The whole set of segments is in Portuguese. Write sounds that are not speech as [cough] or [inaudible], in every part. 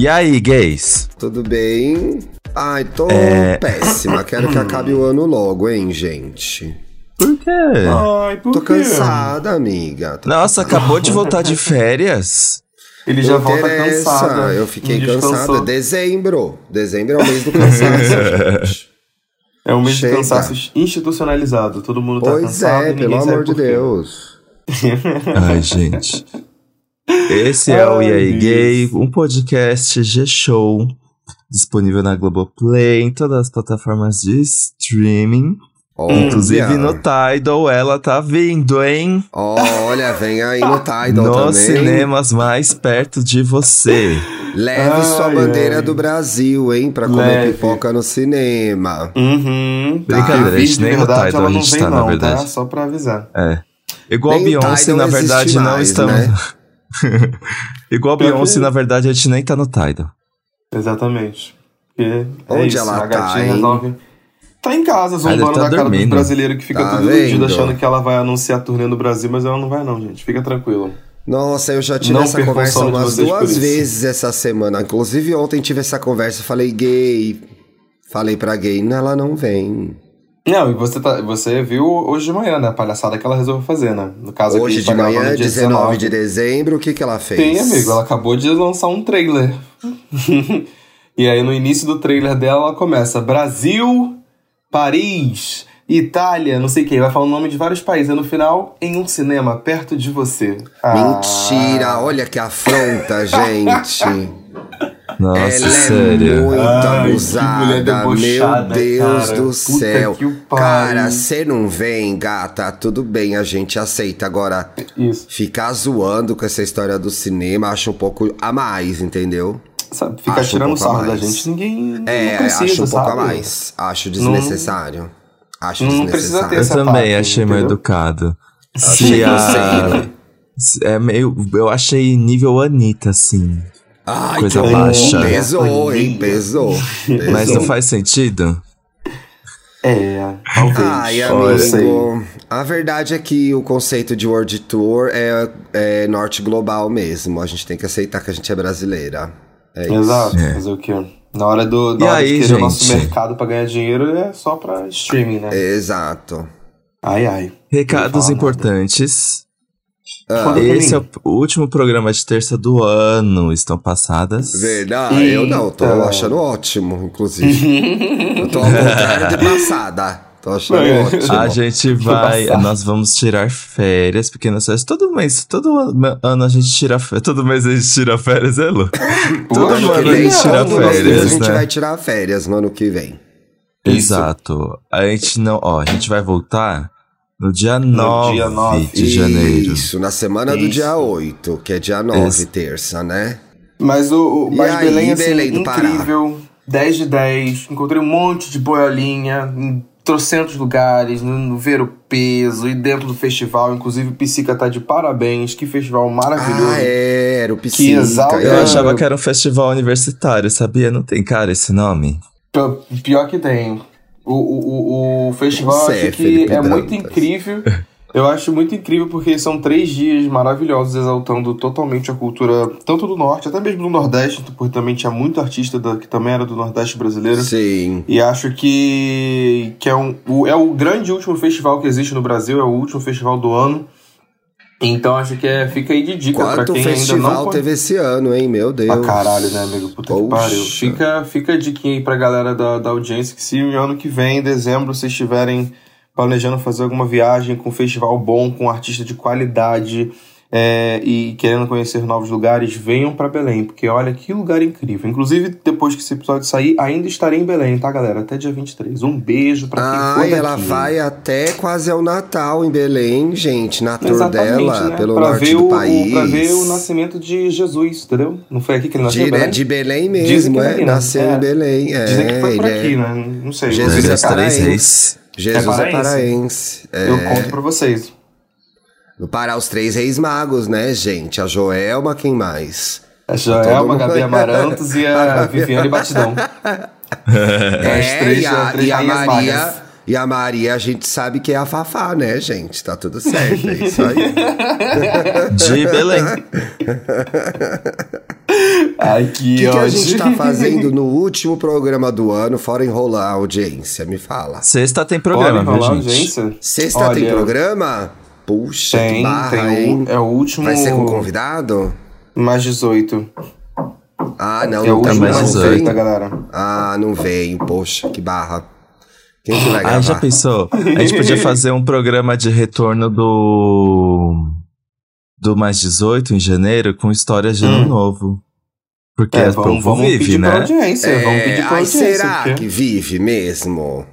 E aí, gays? Tudo bem? Ai, tô É. péssima. Quero que acabe o ano logo, hein, gente? Por quê? Ai, por Tô quê? cansada, amiga. Tô Nossa, acabou de voltar de férias. Ele já volta cansado. Eu fiquei cansada. Dezembro. Dezembro é o mês do cansaço, [laughs] gente. É um mês Chega. de cansaço institucionalizado. Todo mundo tá Pois cansado. é, e ninguém pelo sabe amor de. Deus. Ai, gente. Esse é o E aí. Gay, um podcast G-Show, disponível na Globoplay, em todas as plataformas de streaming. Olha. Inclusive no Tidal, ela tá vindo, hein? Olha, vem aí no Tidal Nos também. cinemas mais perto de você. Leve sua Ai, bandeira ai. do Brasil, hein? Pra comer Leve. pipoca no cinema. Uhum. Brincadeira, E a gente nem no Tidal a não gente vem tá, na não, verdade. Tá? Só pra avisar. É. Igual Nem o Beyoncé, na verdade, não mais, estamos. né? [laughs] [laughs] Igual Pior Beyoncé, que- na verdade, a gente nem tá no Tidal. Exatamente. Porque é Onde isso, ela a tá, hein? resolve... Tá em casa, zombando tá da cara dos dormindo. brasileiros que fica Tá tudo iludido achando que ela vai anunciar a turnê no Brasil, mas ela não vai não, gente. Fica tranquilo. Nossa, eu já tive Não essa conversa umas duas vezes essa semana. Inclusive ontem tive essa conversa, falei gay. Falei pra gay, não, ela não vem. Não, e você, tá, você viu hoje de manhã, né? A palhaçada que ela resolveu fazer, né? No caso aqui, Hoje a gente de manhã, dia 19 de dezembro, o que que ela fez? Tem, amigo. Ela acabou de lançar um trailer. [laughs] e aí, no início do trailer dela, ela começa Brasil, Paris, Itália, não sei o que. Vai falar o nome de vários países. E no final, em um cinema perto de você. Ah. Mentira, olha que afronta, gente. [laughs] Nossa, Ela sério. é muito Ai, abusada, meu Deus cara. do Puta céu. Cara, você não vem, gata, tudo bem, a gente aceita. Agora, Isso. ficar zoando com essa história do cinema, acho um pouco a mais, entendeu? Sabe, ficar Acho um tirando pouco a sarro da gente, ninguém É, não precisa, acho um pouco sabe? a mais. Acho desnecessário. Acho não precisa ter Eu essa também parte, achei mal entendeu? educado. Achei Se a- É meio. Eu achei nível Anitta, assim. Ai, Coisa que baixa. Pesou, hein? Pesou. pesou. [laughs] Mas não faz sentido? É, talvez. Ai, amigo, a verdade é que o conceito de World Tour é, é norte global mesmo. A gente tem que aceitar que a gente é brasileira. É isso. Exato, fazer o quê? Na hora, do, na E hora aí, de o nosso mercado pra ganhar dinheiro é só pra streaming, né? Exato. Ai, ai. Recados fala importantes. Conta pra Esse é o último programa de terça do ano. Estão passadas. Verdade, eu não, tô Eita. achando ótimo, inclusive. eu tô ao [laughs] contrário de passada. Tô achando É. ótimo. A gente vai. Nós vamos tirar férias, pequenas férias. Todo mês, todo ano a gente tira férias. Todo mês a gente tira férias, é, Lu? [laughs] Todo ano a gente tira todo mês férias, a gente né? vai tirar férias no ano que vem. Isso. Exato. A gente não. Ó, a gente vai voltar no dia 9, dia 9. de janeiro. Isso, na semana do Isso. dia 8, que é dia 9, Isso. terça, né? Mas o, o mas aí, Belém, assim, Belém do Pará? incrível. 10 de 10. Encontrei um monte de boiolinha em trocentos lugares, no, no Ver o Peso e dentro do festival. Inclusive, o Psica tá de parabéns. Que festival maravilhoso. Ah, é, era o Que Psica. exalta- Eu achava que era um festival universitário, sabia? Não tem cara esse nome? P- Pior que tem. O, o, o, festival eu acho que é muito incrível. [laughs] Eu acho muito incrível porque são três dias maravilhosos exaltando totalmente a cultura, tanto do norte, até mesmo do nordeste, porque também tinha muito artista da- que também era do nordeste brasileiro. Sim. E acho que, que é, um, o, é o grande último festival que existe no Brasil, é o último festival do ano. Então acho que é, fica aí de dica pra Quanto quem ainda não festival teve esse ano, hein? Meu Deus. Pra caralho, né, amigo? Puta que Poxa. pariu. Fica, fica a diquinha aí pra galera da, da audiência que se ano que vem, em dezembro, vocês estiverem planejando fazer alguma viagem com um festival bom, com um artista de qualidade é, e querendo conhecer novos lugares, venham pra Belém, porque olha que lugar incrível. Inclusive, depois que esse episódio sair, ainda estarei em Belém, tá, galera? Até dia 23. Um beijo pra quem Ah, for e ela vai até quase ao Natal em Belém, gente, na tour dela, né? pelo pra norte do o, país. Pra ver o nascimento de Jesus, entendeu? Não foi aqui que ele nasceu, de, Belém? é de Belém Dizem mesmo, que é é. né? Nasceu É. em Belém. É, Dizem que foi por ele aqui, é- né? Não sei. Jesus é três paraense. reis. Jesus é É paraense. É. Eu conto pra vocês. No Pará, os três reis magos, né, gente? A Joelma, quem mais? A Joelma, a Gabi [laughs] Amarantos e a Viviane Batidão. [laughs] É, As três- e a, as três e a Maria. magas. E a Maria, a gente sabe que é a Fafá, né, gente? Tá tudo certo, é isso aí. [laughs] De Belém. Ai, que O que, que a gente tá fazendo no último programa do ano, fora enrolar a audiência? Me fala. Sexta tem programa, viu, rolar gente? audiência? Sexta tem Olha, programa? Puxa, Tem, barra, tem. o- É o último. Vai ser com convidado? Mais 18. Ah, não, é o não tá último mais mais mais 18, vem. tá, galera? Ah, não vem, poxa, que barra. Quem que vai gravar? Ah, já pensou? A gente podia fazer um programa de retorno do. Do Mais 18 em janeiro com histórias de ano Hum. novo. Porque É, o povo vive, pedir pra né? audiência. vamos pedir pra ai, audiência. É, será porque- que vive mesmo?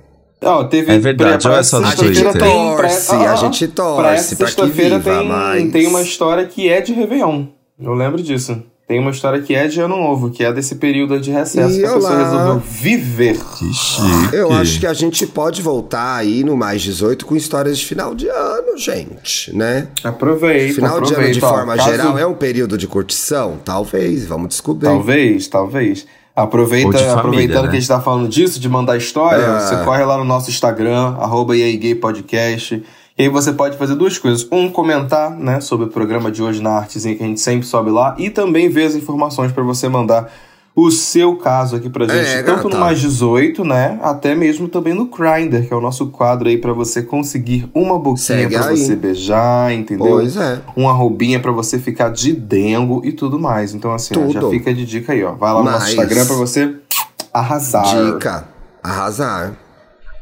Ó, teve É verdade, pra- é só no pra Twitter? tem- pra- Torce, ah, a gente pra torce essa pra que sexta-feira viva, tem, mas... tem uma história que é de Réveillon. Eu lembro disso. Tem uma história que é de Ano Novo, que é desse período de recesso Ih, que a pessoa resolveu viver. Que chique. Eu acho que a gente pode voltar aí no Mais 18 com histórias de final de ano, gente, né? Aproveita, Final de ano aproveita. de ó, forma caso- geral é um período de curtição? Talvez, vamos descobrir. Talvez, talvez. Aproveita, família, aproveitando né? que a gente tá falando disso, de mandar história, É. você corre lá no nosso Instagram, arroba Podcast. E aí você pode fazer duas coisas. Um, comentar, né, sobre o programa de hoje na artezinha que a gente sempre sobe lá. E também ver as informações para você mandar o seu caso aqui pra gente. É, tanto no gata. Mais 18, né, até mesmo também no Grindr, que é o nosso quadro aí para você conseguir uma boquinha aí. você beijar, entendeu? Pois é. uma roubinha pra você ficar de dengo e tudo mais. Então, assim, ó, já fica de dica aí, ó. Vai lá no nosso Mas- Instagram pra você arrasar. Dica. Arrasar.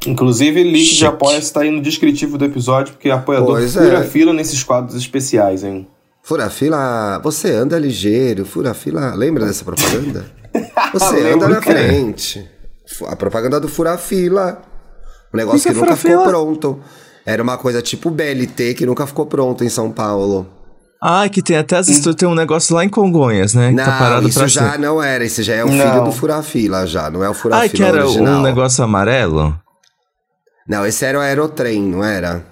Inclusive, link de Chique. apoia está aí no descritivo do episódio, porque apoiador Pois fura é. fila nesses quadros especiais, hein? Fura fila, você anda ligeiro, fura fila. Lembra dessa propaganda? Você Lembro, anda na frente. A propaganda do fura fila. Um negócio Que que, que é nunca ficou fura-fila? pronto. Era uma coisa tipo BLT que nunca ficou pronto em São Paulo. Ah, que tem até as tem um negócio lá em Congonhas, né? que Não, tá parado isso pra já sempre. não era. Esse já é o Não. filho do fura fila já, não é o fura Ah, que era original. um negócio amarelo? Não, esse era o aerotrem, não era?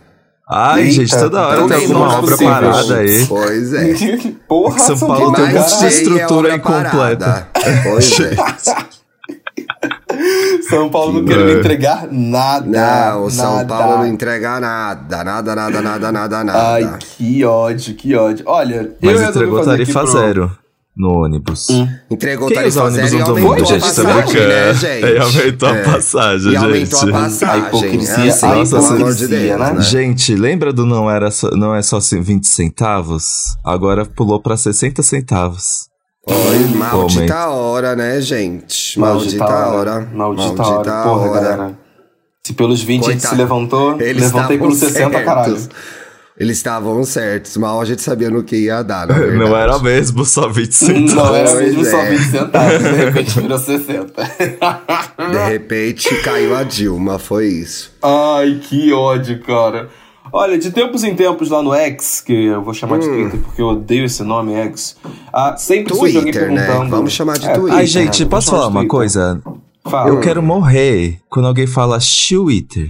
Ai, Eita, gente, toda hora todos tem alguma obra parada aí. Pois é. [laughs] Porra, São São Paulo tem um monte de estrutura [laughs] é incompleta. Pois [laughs] é. São Paulo não querendo entregar nada. Não, o São nada. Paulo não entrega nada. Nada, nada, nada, nada, nada. Ai, que ódio, que ódio. Olha, eu Mas resolvi entregou tarifa pro- zero no ônibus. Entregou Quem tarifa ônibus zero e no aumentou domingo, a gente? Tá passagem, brincando. né, gente? E aumentou a É. passagem, E aumentou gente. a passagem. A hipocrisia, assim, a pelo amor de hipocrisia, Deus, né? né? Gente, lembra do não, era só, não é só 20 centavos? Agora pulou pra 60 centavos. Foi maldita Momento. hora, né, gente? Maldita, hora. Maldita, hora. Porra, galera. Se pelos 20 a gente se Coitado. levantou, Eles levantei pelos 60, certos. caralho. Eles estavam certos, mal a gente sabia no que ia dar. [laughs] Não era mesmo só 20 centavos. Não era mesmo Pois só é. 20 centavos, de repente virou 60. De repente caiu a Dilma, foi isso. Ai, que ódio, cara. Olha, de tempos em tempos lá no X, que eu vou chamar de Hum. Twitter porque eu odeio esse nome, X, ah, sempre surge alguém Twitter, né? perguntando... Vamos chamar de É, Twitter. Ai, gente, né? posso falar de uma Twitter. coisa? Fala. Eu quero morrer quando alguém fala Twitter.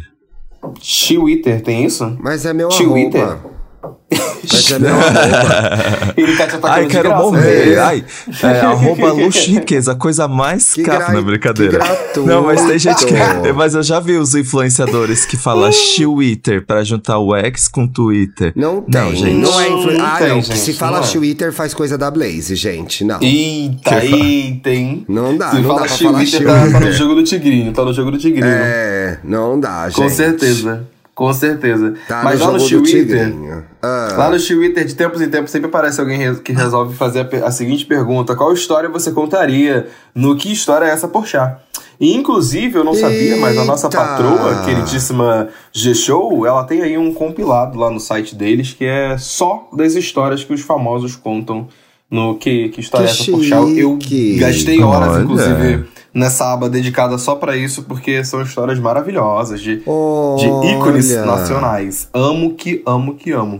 Twitter, tem isso? Mas é meu Twitter? arroba. É meu arroba. [laughs] Ele tá te atacando Ai, quero graça, morrer. né? Ai, é, [laughs] arroba luxo e riqueza, a coisa mais gra- na brincadeira. Não, mas tem gente que. Mas eu já vi os influenciadores que falam Twitter pra juntar o X com Twitter. Não tem, Não, não, gente. é influ... Não Ah, não, gente, se fala não é. Twitter faz coisa da Blaze, gente, não. Eita, eita, hein? Não dá, Se não fala dá pra falar Twitter, tá, tá no jogo do Tigrinho, tá no jogo do Tigrinho. É, não dá, gente. Com certeza, com certeza. Tá Mas lá no Twitter. Ah, lá no Twitter, de tempos em tempos, sempre aparece alguém que resolve fazer a, a seguinte pergunta: Qual história você contaria? No que história é essa por chá? E, inclusive, eu não sabia, mas a nossa Eita! patroa, queridíssima G-Show, ela tem aí um compilado lá no site deles que é só das histórias que os famosos contam no que, que história Que é essa por chá. Eu gastei horas, Olha. inclusive, nessa aba dedicada só pra isso, porque são histórias maravilhosas de, de ícones nacionais. Amo que amo que amo.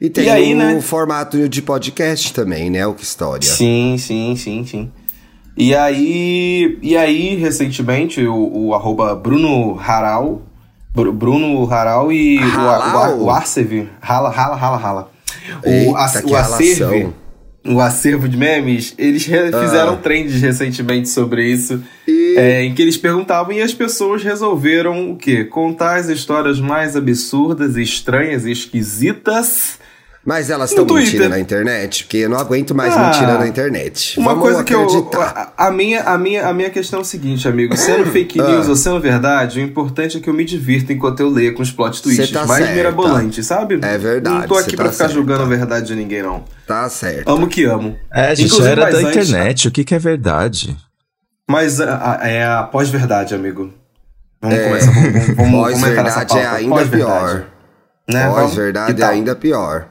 E tem E aí, o né? formato de podcast também, né? O que história. Sim, sim, sim, sim. E aí, e aí recentemente, o, o arroba Bruno Haral, Bru- Bruno Haral e o, Halal? o, o Arcev, rala, rala, rala, rala. O, Eita, que o. o acervo de memes, eles Ah. fizeram trends recentemente sobre isso, é, em que eles perguntavam e as pessoas resolveram o quê? Contar as histórias mais absurdas, estranhas e esquisitas Mas elas estão mentindo Twitter. na internet? Porque eu não aguento mais Ah, mentira na internet. Uma Vamos coisa que eu. acreditar. A, a minha, a, minha, a minha questão é o seguinte, amigo. Sendo [laughs] fake news Ah. ou sendo verdade, o importante é que eu me divirta enquanto eu leio com os plot twists tá mais certa. mirabolantes, sabe? É verdade, Não tô aqui cê pra tá ficar certa. julgando a verdade de ninguém, não. Tá certo. Amo que amo. É, gente, Inclusive, era da antes- internet. O que, que é verdade? Mas a- a- é a pós-verdade, amigo. Vamos começar. Vamos, vamos, [laughs] vamos comentar nessa Pós-verdade é ainda pior. Né? Pós-verdade é ainda pior.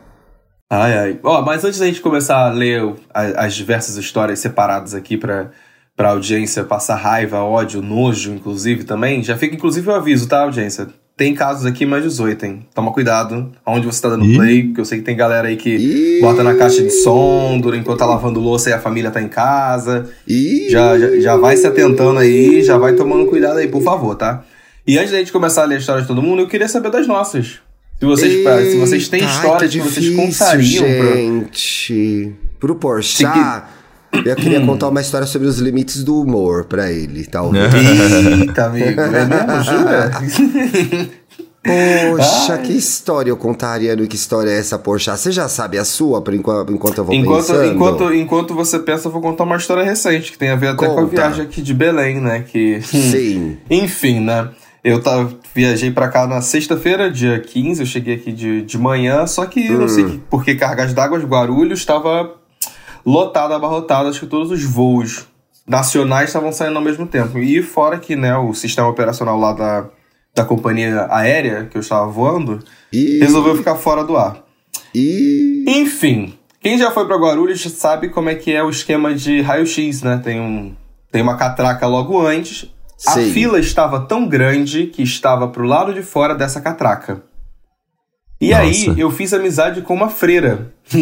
Ai, ai. Ó, mas antes da gente começar a ler as diversas histórias separadas aqui pra, pra audiência passar raiva, ódio, nojo, inclusive, também, já fica inclusive o aviso, tá, audiência? Tem casos aqui mais 18, hein? Toma cuidado aonde você tá dando Ih. play, porque eu sei que tem galera aí que Ih. bota na caixa de som durante enquanto tá lavando louça e a família tá em casa. E Já, já, já vai se atentando aí, já vai tomando cuidado aí, por favor, tá? E antes da gente começar a ler a história de todo mundo, eu queria saber das nossas. Se vocês, se vocês têm Eita, histórias que, vocês contariam pra, gente. Pro Porchat, eu queria contar uma história sobre os limites do humor pra ele, talvez. [laughs] Eita, amigo, é mesmo? Jura? [laughs] Poxa, Ai. que história eu contaria no que história é essa, Porchat? Você já sabe a sua, por enquanto, enquanto eu vou enquanto, pensando? enquanto, enquanto você pensa, eu vou contar uma história recente, que tem a ver até com a Conta. viagem aqui de Belém, né? Que, Sim. [laughs] enfim, né? Eu tava, viajei pra cá na sexta-feira, dia 15, eu cheguei aqui de, de manhã, só que não sei Hum. que, porque cargas d'água de Guarulhos estava lotada, abarrotada, acho que todos os voos nacionais estavam saindo ao mesmo tempo. E fora que, né, o sistema operacional lá da, da companhia aérea que eu estava voando E, resolveu ficar fora do ar. e Enfim, quem já foi pra Guarulhos sabe como é que é o esquema de raio-x, né? Tem, um, tem uma catraca logo antes. A fila estava tão grande que estava pro lado de fora dessa catraca. E Nossa. aí eu fiz amizade com uma freira. [laughs]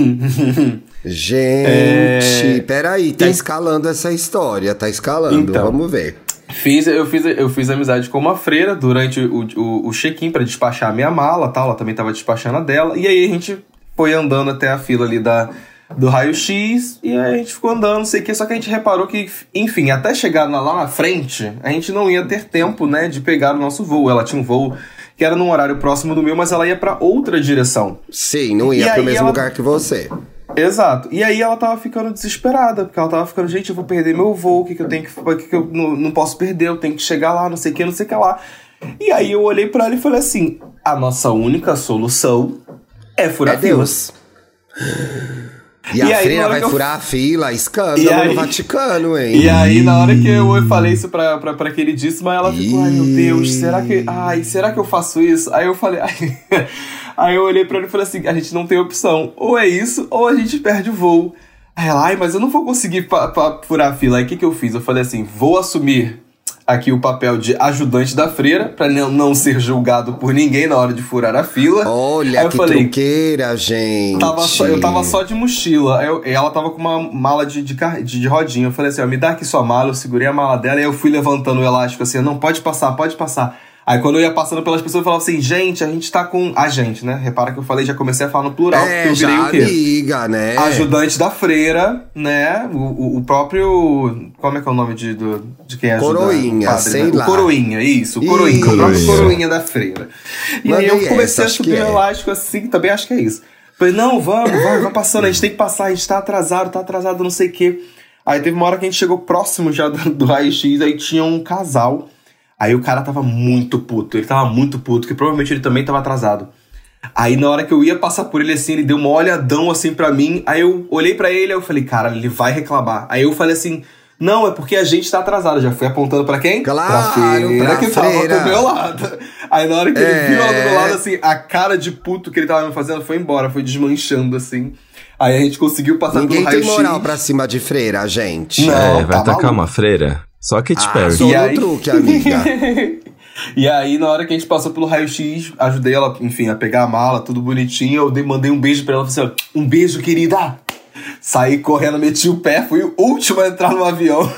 Gente, É, peraí, tá escalando essa história, tá escalando, Então. vamos ver. Fiz, eu, fiz, eu fiz amizade com uma freira durante o, o, o check-in pra despachar a minha mala tal. Ela também tava despachando a dela. E aí a gente foi andando até a fila ali da, do raio-x. E aí a gente ficou andando, não sei o que. Só que a gente reparou que, enfim, até chegar lá na frente, a gente não ia ter tempo, né, de pegar o nosso voo. Ela tinha um voo que era num horário próximo do meu, mas ela ia pra outra direção. Sim, não ia pro aí mesmo ela- lugar que você. Exato. E aí ela tava ficando desesperada, porque ela tava ficando, gente, eu vou perder meu voo, o que, que eu tenho que. O que, que eu não, não posso perder, eu tenho que chegar lá, não sei o que, não sei o que lá. E aí eu olhei pra ela e falei assim: a nossa única solução é furar É. Deus. E, E a aí, freira vai eu- furar a fila, escândalo E aí- no Vaticano, hein? E aí, na hora que eu falei isso pra, pra, pra queridíssima, ela ficou, ai meu Deus, será que. Ai, será que eu faço isso? Aí eu falei, ai. [laughs] Aí eu olhei pra ela e falei assim: a gente não tem opção. Ou é isso, ou a gente perde o voo. Aí ela, ai, mas eu não vou conseguir furar a fila. Aí o que, que eu fiz? Eu falei assim: vou assumir aqui o papel de ajudante da freira, pra não, não ser julgado por ninguém na hora de furar a fila. Olha Aí eu que falei, truqueira, gente. Tava só- eu tava só de mochila. Eu- ela tava com uma mala de, de, de rodinha. Eu falei assim, ó, me dá aqui sua mala. Eu segurei a mala dela e eu fui levantando o elástico assim, não, pode passar, pode passar. Aí quando eu ia passando pelas pessoas, eu falava assim, gente, a gente tá com... A gente, né? Repara que eu falei, já comecei a falar no plural. porque É, eu virei o quê? amiga, né? Ajudante da freira, né? O, o, o próprio... Como é que é o nome de, do, de quem ajuda? Coroinha, padre, sei né? lá. O coroinha, isso. O coroinha. Isso. O próprio Coroinha. da freira. E aí eu comecei essa, a subir que o é. elástico assim, também acho que é isso. Falei, não, vamos, vamos, vamos passando, a gente tem que passar, a gente tá atrasado, tá atrasado, não sei o quê. Aí teve uma hora que a gente chegou próximo já do, do raio-x, aí tinha um casal. Aí o cara tava muito puto, ele tava muito puto, que provavelmente ele também tava atrasado. Aí na hora que eu ia passar por ele assim, ele deu uma olhadão assim pra mim. Aí eu olhei pra ele e eu falei, cara, ele vai reclamar. Aí eu falei assim, não, é porque a gente tá atrasado. Já fui apontando pra quem? Claro, pra feira pra que tava freira. do meu lado. Aí na hora que É. ele viu ela do meu lado, assim, a cara de puto que ele tava me fazendo foi embora, foi desmanchando assim. Aí a gente conseguiu passar Ninguém pelo tem raio-x. moral pra cima de freira, gente. Não. é, vai tá atacar maluco. uma freira? Só Katy Ah, Perry. sou E no aí- truque, amiga. [laughs] E aí, na hora que a gente passou pelo raio-x, ajudei ela, enfim, a pegar a mala, tudo bonitinho. Eu dei- mandei um beijo pra ela, falei assim, ó, um beijo, querida! Saí correndo, meti o pé, fui o último a entrar no avião.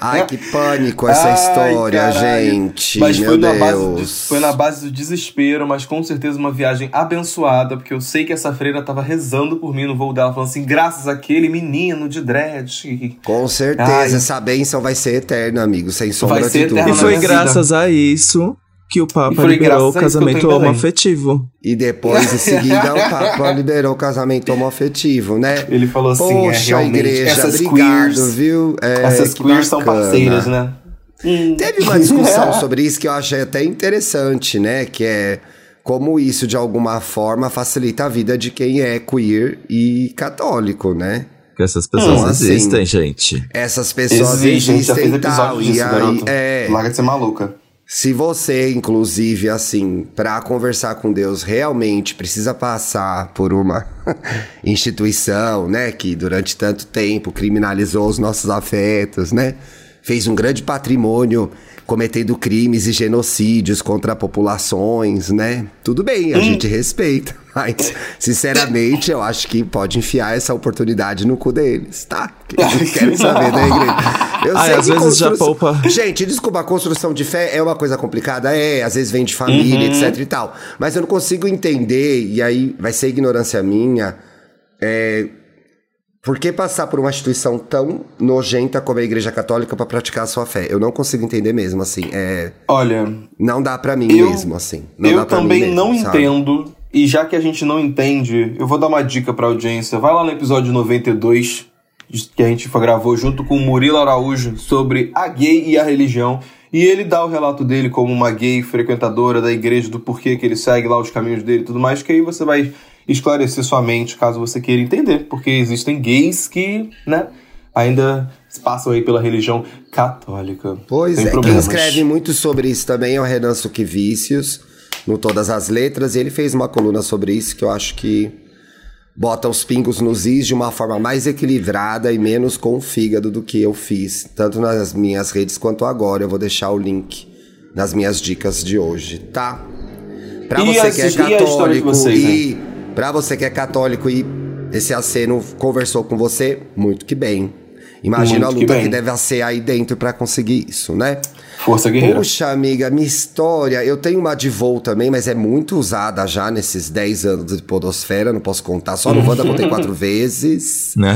Ai, que pânico essa Ai, história, caralho. gente. Mas Meu foi na, Deus. base de- foi na base do desespero, mas com certeza uma viagem abençoada, porque eu sei que essa freira tava rezando por mim no voo dela, falando assim, graças àquele menino de dread. Com certeza, Ai. essa bênção vai ser eterna, amigo, sem sombra Vai ser de eterna E dúvida. foi graças a isso que o Papa liberou o casamento homoafetivo. E depois, em seguida, o Papa [laughs] liberou o casamento homoafetivo, né? Ele falou assim, é, Poxa, realmente, igreja, essas obrigado, queers, viu? É, essas que queers são bacana. parceiras, né? Hum. Teve uma discussão [laughs] sobre isso que eu achei até interessante, né? Que é como isso, de alguma forma, facilita a vida de quem é queer e católico, né? Porque essas pessoas Hum, assim, existem, gente. Essas pessoas Existe, a gente já fez existem e tal. episódio disso, E aí, garoto. é, Larga de ser maluca. Se você, inclusive, assim, pra conversar com Deus, realmente precisa passar por uma [laughs] instituição, né, que durante tanto tempo criminalizou os nossos afetos, né, fez um grande patrimônio cometendo crimes e genocídios contra populações, né? Tudo bem, a gente respeita, [laughs] mas sinceramente eu acho que pode enfiar essa oportunidade no cu deles, tá? Que eles querem saber da igreja. [laughs] Eu Ai, sei às que vezes já construção- poupa. Gente, desculpa, a construção de fé é uma coisa complicada, é, às vezes vem de família, etc e tal. Mas eu não consigo entender, e aí vai ser ignorância minha, é, por que passar por uma instituição tão nojenta como a Igreja Católica pra praticar a sua fé? Eu não consigo entender mesmo, assim. É, Olha, não dá pra mim Eu- mesmo, assim. Não eu também mesmo, não sabe? entendo. E já que a gente não entende, eu vou dar uma dica pra audiência. Vai lá no episódio 92, que a gente gravou junto com o Murilo Araújo sobre a gay e a religião. E ele dá o relato dele como uma gay frequentadora da igreja, do porquê que ele segue lá os caminhos dele e tudo mais, que aí você vai esclarecer sua mente caso você queira entender. Porque existem gays que, né, ainda passam aí pela religião católica. Pois Sem é, quem problemas. escreve muito sobre isso também é o Renan Suquevicius, no Todas as Letras, e ele fez uma coluna sobre isso que eu acho que bota os pingos nos is de uma forma mais equilibrada e menos com o fígado do que eu fiz, tanto nas minhas redes quanto agora. Eu vou deixar o link nas minhas dicas de hoje, tá? Pra E você que é e católico vocês, e pra você que é católico e esse aceno conversou com você, muito que bem. Imagina Muito a que luta bem. que deve ser aí dentro pra conseguir isso, né? Força guerreira. Puxa, amiga, minha história. Eu tenho uma de voo também, mas é muito usada já nesses 10 anos de Podosfera. Não posso contar. Só no Wanda contei quatro [laughs] vezes. Né?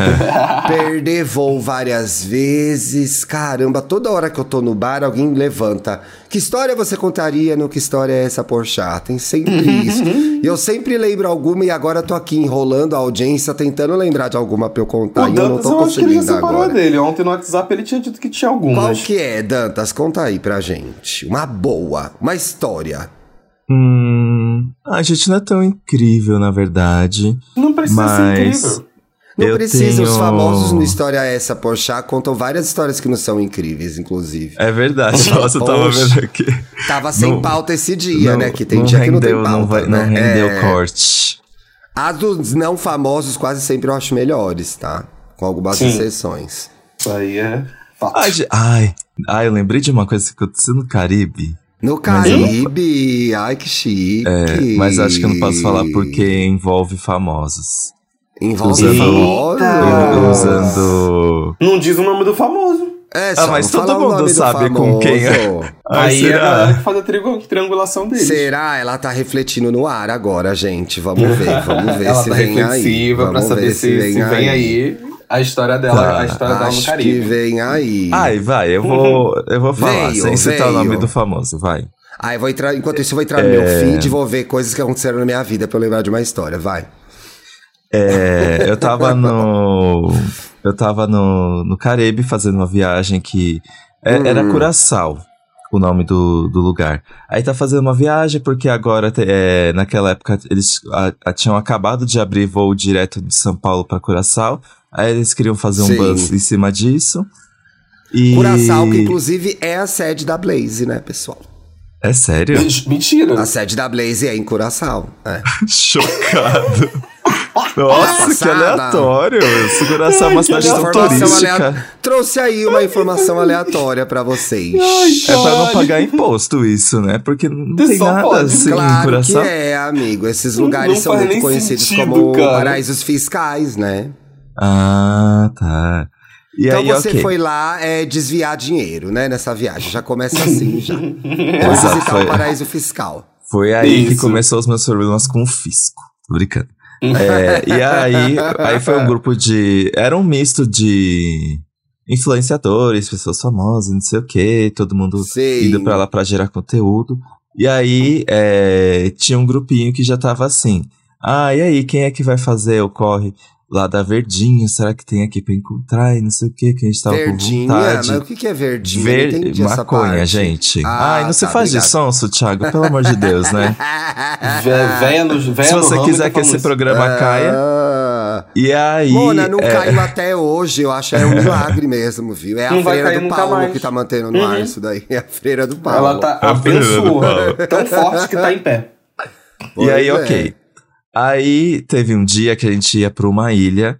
Perder voo várias vezes. Caramba, toda hora que eu tô no bar, alguém levanta. Que história você contaria no Que História é essa, Porchat? Tem sempre isso. E eu sempre lembro alguma e agora tô aqui enrolando a audiência, tentando lembrar de alguma pra eu contar. O e eu não tô eu acho que ele já conseguindo separou agora. dele. Ontem no WhatsApp ele tinha dito que tinha Qual algumas. que é, Dantas? Conta aí pra gente. Uma boa, uma história. Hum, a gente não é tão incrível, na verdade. Não precisa Mas- ser incrível. Não Eu precisa, os tenho- famosos no História Essa Porchat contam várias histórias que não são incríveis, inclusive. É verdade. Nossa, eu tava vendo aqui. Tava sem Não- pauta esse dia, Não- né? Que tem não dia que não tem rendeu, pauta, não, vai- né? não rendeu É, corte. As dos não famosos quase sempre eu acho melhores, tá? Com algumas Sim. exceções. Isso aí é. Ai, ai, ai, eu lembrei de uma coisa que aconteceu no Caribe. No Caribe, ai que chique. É, mas acho que eu não posso falar porque envolve famosos. Envolve Usando- famosos. Eita. Usando. Não diz o nome do famoso. É, Ah, só mas não todo o mundo sabe com quem é. famoso. Aí é a será? galera que faz a triangulação dele. Será? Ela tá refletindo no ar agora, gente. Vamos [laughs] ver, vamos ver Ela se tá vem aí. reflexiva pra Vamos saber ver se, se vem aí a história dela, Tá. a história dela no Acho que Caribe. vem aí. Ai, vai, eu vou, [laughs] eu vou falar, Veio, sem citar o veio. nome do famoso, vai. Ah, eu vou entrar, enquanto isso, eu vou entrar no meu feed e vou ver coisas que aconteceram na minha vida pra eu lembrar de uma história. Vai. É, eu tava no. Eu tava no, no Caribe fazendo uma viagem que. é- Era Hum. Curaçao, o nome do, do lugar. Aí tá fazendo uma viagem porque agora, é, naquela época, eles a- a- tinham acabado de abrir voo direto de São Paulo pra Curaçao. Aí eles queriam fazer um buzz em cima disso. E... Curaçao, que inclusive é a sede da Blaze, né, pessoal? É sério? Mentira. A sede da Blaze é em Curaçao. É. [laughs] Chocado. Nossa, que aleatório. Segurança é uma Ai, que cidade tão turística. Trouxe aí uma informação aleatória pra vocês. É pra não pagar imposto isso, né? Porque não tem Só nada pode. assim em Claro que Curaçao. é, amigo. Esses lugares Não são muito conhecidos sentido, como cara. paraísos fiscais, né? Ah, tá. E então aí, você ok. foi lá é, desviar dinheiro, né? Nessa viagem. Já começa assim, [laughs] já. Exato, visitar foi. o paraíso fiscal. Foi aí que Isso. começou os meus problemas com o fisco. Tô brincando. É, e [laughs] aí, aí foi um grupo de. Era um misto de influenciadores, pessoas famosas, não sei o quê, todo mundo Sei. indo pra lá pra gerar conteúdo. E aí é, tinha um grupinho que já tava assim. Ah, e aí, quem é que vai fazer o corre lá da Verdinha? Será que tem aqui pra encontrar e não sei o que, que a gente tava Verdinha? com vontade. Mas o que, que é verdinha? Ver... Maconha, parte. gente. Ah, Ai, não se tá, faz de obrigado. sonso, Thiago, pelo amor de Deus, né? [laughs] Véia no, Se você quiser tá que esse programa caia. Ah. E aí. Mona, não é, caiu até hoje, eu acho que é um [laughs] milagre mesmo, viu? É a Não freira do Paulo mais. que tá mantendo no ar Uhum. isso daí. [laughs] É a freira do. Paulo. Ela tá A freira do abençoa. Paulo. Tão forte que tá em pé. Pois E aí, é. ok. Aí teve um dia que a gente ia pra uma ilha,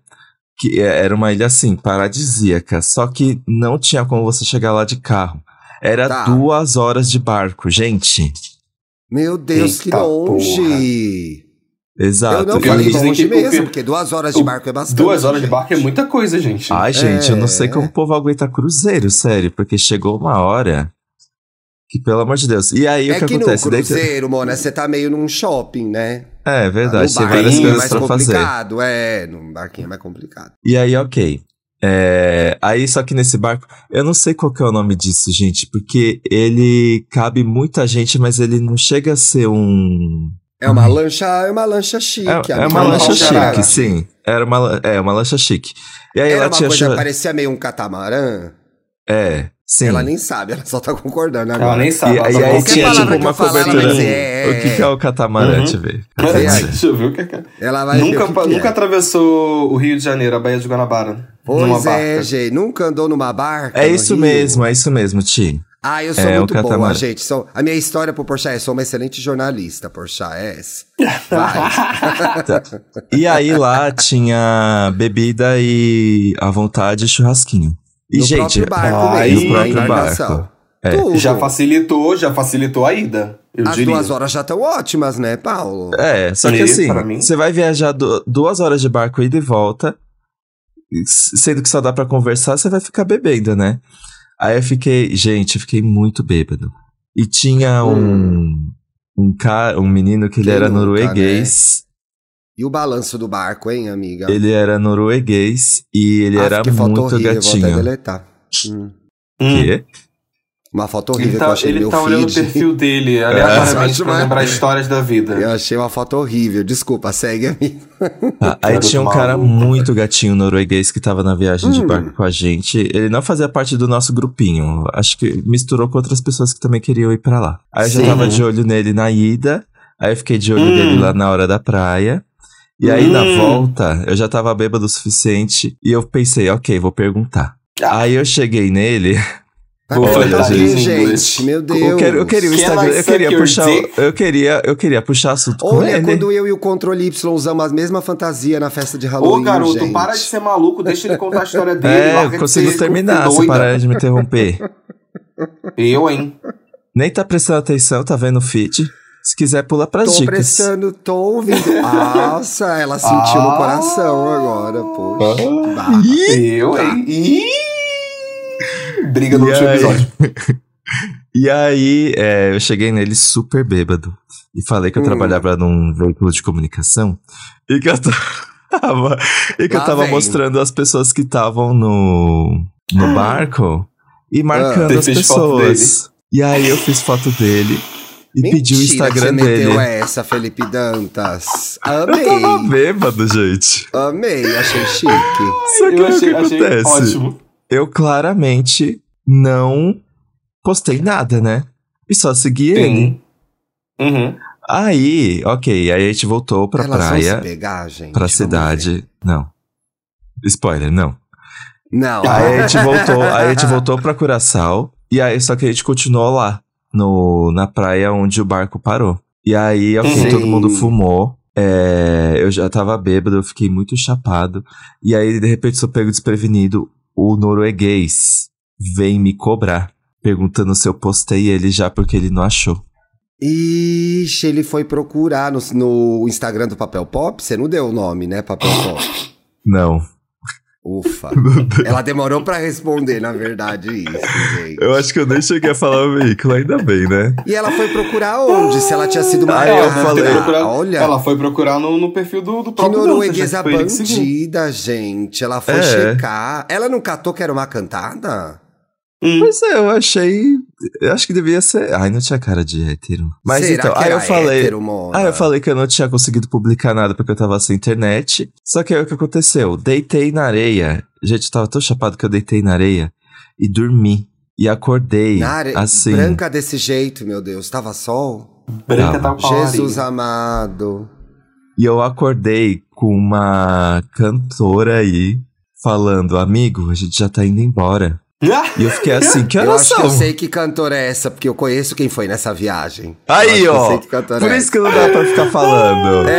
que é, era uma ilha assim, paradisíaca, só que não tinha como você chegar lá de carro. Era Tá. duas horas de barco, gente. Meu Deus, que Eita longe! Exato. Eu não falei dizem longe que- mesmo, porque- porque duas horas de barco é bastante. Duas horas de gente. barco é muita coisa, gente. Ai, gente, eu não sei É. como o povo aguenta cruzeiro, sério, porque chegou uma hora que, pelo amor de Deus. E aí, o É que, que acontece? no cruzeiro, Mona, você tá meio num shopping, né? É verdade, tem várias é coisas mais pra fazer. complicado, é, no barquinho é mais complicado. E aí, ok. É, aí, só que nesse barco, eu não sei qual que é o nome disso, gente, porque ele cabe muita gente, mas ele não chega a ser um. É uma lancha, é uma lancha chique. É, é uma lancha chique, caralho. sim. Era uma, é, uma lancha chique. E aí Era ela uma tinha. coisa, churra- parecia meio um catamarã. É, sim. Ela nem sabe, ela só tá concordando agora. Ela nem E, sabe. e só aí tinha tipo que uma cobertura. dizer, é, O que, que é o catamarã? Uhum. Deixa eu ver. Vê aí. Deixa eu ver o que é é. Ela vai ver Nunca, o que que nunca é. atravessou o Rio de Janeiro, a Baía de Guanabara. numa Pois é, barca. gente. Nunca andou numa barca? É isso Rio? mesmo, é isso mesmo, Ti. Ah, eu sou É, o muito boa, gente. Sou, a minha história pro Porchat é: sou uma excelente jornalista, Porchat. É essa. Vai. [laughs] E aí lá tinha bebida e à vontade churrasquinho. E, no gente, próprio barco aí- mesmo, no na próprio barco. É. Já facilitou, já facilitou a ida. Eu As diria. duas horas já estão ótimas, né, Paulo? É, só que assim, você vai viajar du- duas horas de barco ida e volta, sendo que só dá pra conversar, você vai ficar bebendo, né? Aí eu fiquei, gente, eu fiquei muito bêbado. E tinha um um cara, um menino que ele Quem era nunca, norueguês. E o balanço do barco, hein, amiga? Ele era norueguês e ele Ah, era que foto muito horrível, Vou até gatinho. deletar. Hum. Quê? Uma foto Ele horrível que eu tá, achei no ele meu tá olhando o feed. perfil dele [laughs] É, aleatoriamente acho pra lembrar histórias da vida. Eu achei uma foto horrível. Desculpa, segue a mim. Tá, aí tinha um cara muito gatinho norueguês que tava na viagem de Hum. barco com a gente. Ele não fazia parte do nosso grupinho. Acho que misturou com outras pessoas que também queriam ir pra lá. Aí eu já tava de olho nele na ida. Aí eu fiquei de olho Hum. nele lá na hora da praia. E aí na Hum. volta, eu já tava bêbado o suficiente. E eu pensei, ok, vou perguntar. Ah. Aí eu cheguei nele. Vai Olha, quê, gente, gente? Meu Deus. Eu, quero, eu queria o Can Instagram. Eu queria puxar. Eu queria, eu queria puxar assunto com Olha, ele. quando eu e o Controle Y usamos a mesma fantasia na festa de Halloween, Ô, garoto, gente. para de ser maluco, deixa ele contar a história [laughs] dele. É, eu de consigo terminar, se parar de me interromper. Eu, hein? Nem tá prestando atenção, tá vendo o feed. Se quiser, pula pras Tô dicas. prestando, tô ouvindo. [laughs] Nossa, ela sentiu no Ah. coração agora, poxa. barra. Eu, Tá. hein? Ih! Briga no E último aí? episódio. [laughs] E aí, é, eu cheguei nele super bêbado. E falei que eu Hum. trabalhava num veículo de comunicação. E que eu tava, [laughs] e que eu tava vem. mostrando as pessoas que estavam no, no barco e marcando as pessoas. E aí eu fiz foto dele e Mentira pedi o que Instagram você dele. meteu essa, Felipe Dantas. Eu tava Amei. bêbado, gente. Amei, achei chique. Só que Eu aí o achei, que achei acontece? ótimo. eu claramente não postei nada, né? E só segui ele. Sim. Uhum. Aí, ok, aí a gente voltou pra Elas vão praia, se pegar, gente. pra vamos cidade. Não. Spoiler, não. ver. Não. Aí a gente [laughs] voltou, aí a gente voltou pra Curaçao. E aí, só que a gente continuou lá, no, na praia onde o barco parou. E aí, ok, Sim. todo mundo fumou. É, eu já tava bêbado, eu fiquei muito chapado. E aí, de repente, sou pego desprevenido. O norueguês vem me cobrar, perguntando se eu postei ele já porque ele não achou. Ixi, ele foi procurar no, no Instagram do Papel Pop. Você não deu o nome, né, Papel Pop? Não. Ufa. [laughs] Ela demorou pra responder, na verdade, isso, gente. Eu acho que eu nem cheguei a falar o veículo, ainda bem, né? E ela foi procurar onde? Se ela tinha sido uma Ah, eu falei. procurar- Olha, Ela foi procurar no, no perfil do, do que próprio norueguesa que ele que seguiu. bandida, gente. Ela foi É. checar. Ela não catou que era uma cantada? Hum. Pois é, eu achei Eu acho que devia ser. Ai, não tinha cara de hétero. Mas Será então, que aí era eu falei. hétero, Mona? Ah, eu falei que eu não tinha conseguido publicar nada porque eu tava sem internet. Só que aí o que aconteceu? Deitei na areia. Gente, eu tava tão chapado que eu deitei na areia e dormi. E acordei. Na are- Assim. Branca desse jeito, meu Deus. Tava sol? Branca Tava. tá com a Jesus amado. E eu acordei com uma cantora aí falando, amigo, a gente já tá indo embora. E eu fiquei assim, que Eu horas acho que eu sei que cantora é essa, porque eu conheço quem foi nessa viagem. Eu Aí, eu ó. Por é isso que não dá pra ficar falando. [laughs]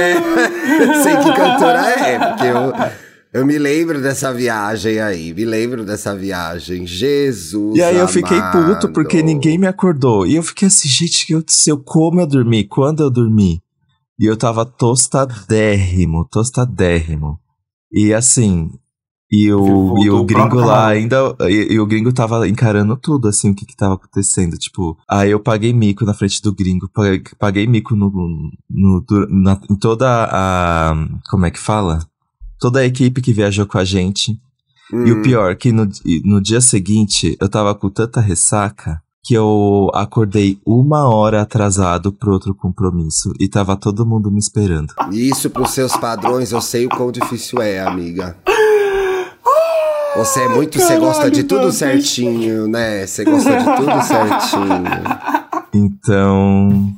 É, sei que cantora é, porque eu, eu me lembro dessa viagem aí, me lembro dessa viagem. Jesus. E aí eu fiquei amado. puto porque ninguém me acordou. E eu fiquei assim, gente, que eu, eu como eu dormi, quando eu dormi? E eu tava tostadérrimo, tostadérrimo. E assim, e o, e o gringo lá ainda, e, e o gringo tava encarando tudo, assim, o que que tava acontecendo. Tipo, aí eu paguei mico na frente do gringo, paguei, paguei mico no, no, na- em toda a, como é que fala? Toda a equipe que viajou com a gente. E o Hum. pior, que no, no dia seguinte eu tava com tanta ressaca que eu acordei uma hora atrasado pro outro compromisso e tava todo mundo me esperando. Isso pros seus padrões, eu sei o quão difícil é, amiga. Você é muito, você gosta de tudo certinho, né? Você gosta de tudo [laughs] certinho. Então.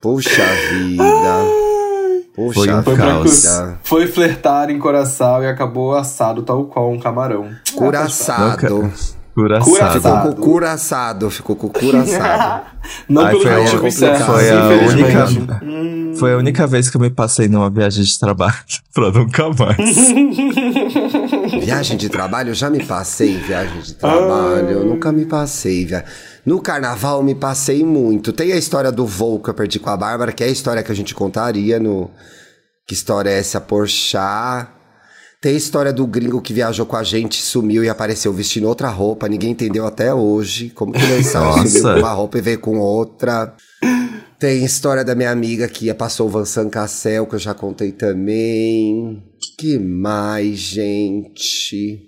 Puxa vida. Puxa Foi Foi, flertar em Coração e acabou assado tal qual um camarão. Curaçado. Curaçado. Curaçado. Ficou com curaçado, ficou com curaçado. [laughs] Não Ai, pelo foi a- foi a infelizmente. única- Hum. Foi a única vez que eu me passei numa viagem de trabalho [laughs] pra nunca mais. Viagem de trabalho, eu já me passei em viagem de trabalho, eu nunca me passei. Via... No carnaval me passei muito. Tem a história do voo que eu perdi com a Bárbara, que é a história que a gente contaria no. Que história é essa? Porchat. Tem a história do gringo que viajou com a gente, sumiu e apareceu vestindo outra roupa. Ninguém entendeu até hoje como que ele saiu, [laughs] Nossa. sumiu com uma roupa e veio com outra. Tem história da minha amiga que passou o Vansan Cassel, que eu já contei também. Que mais, gente?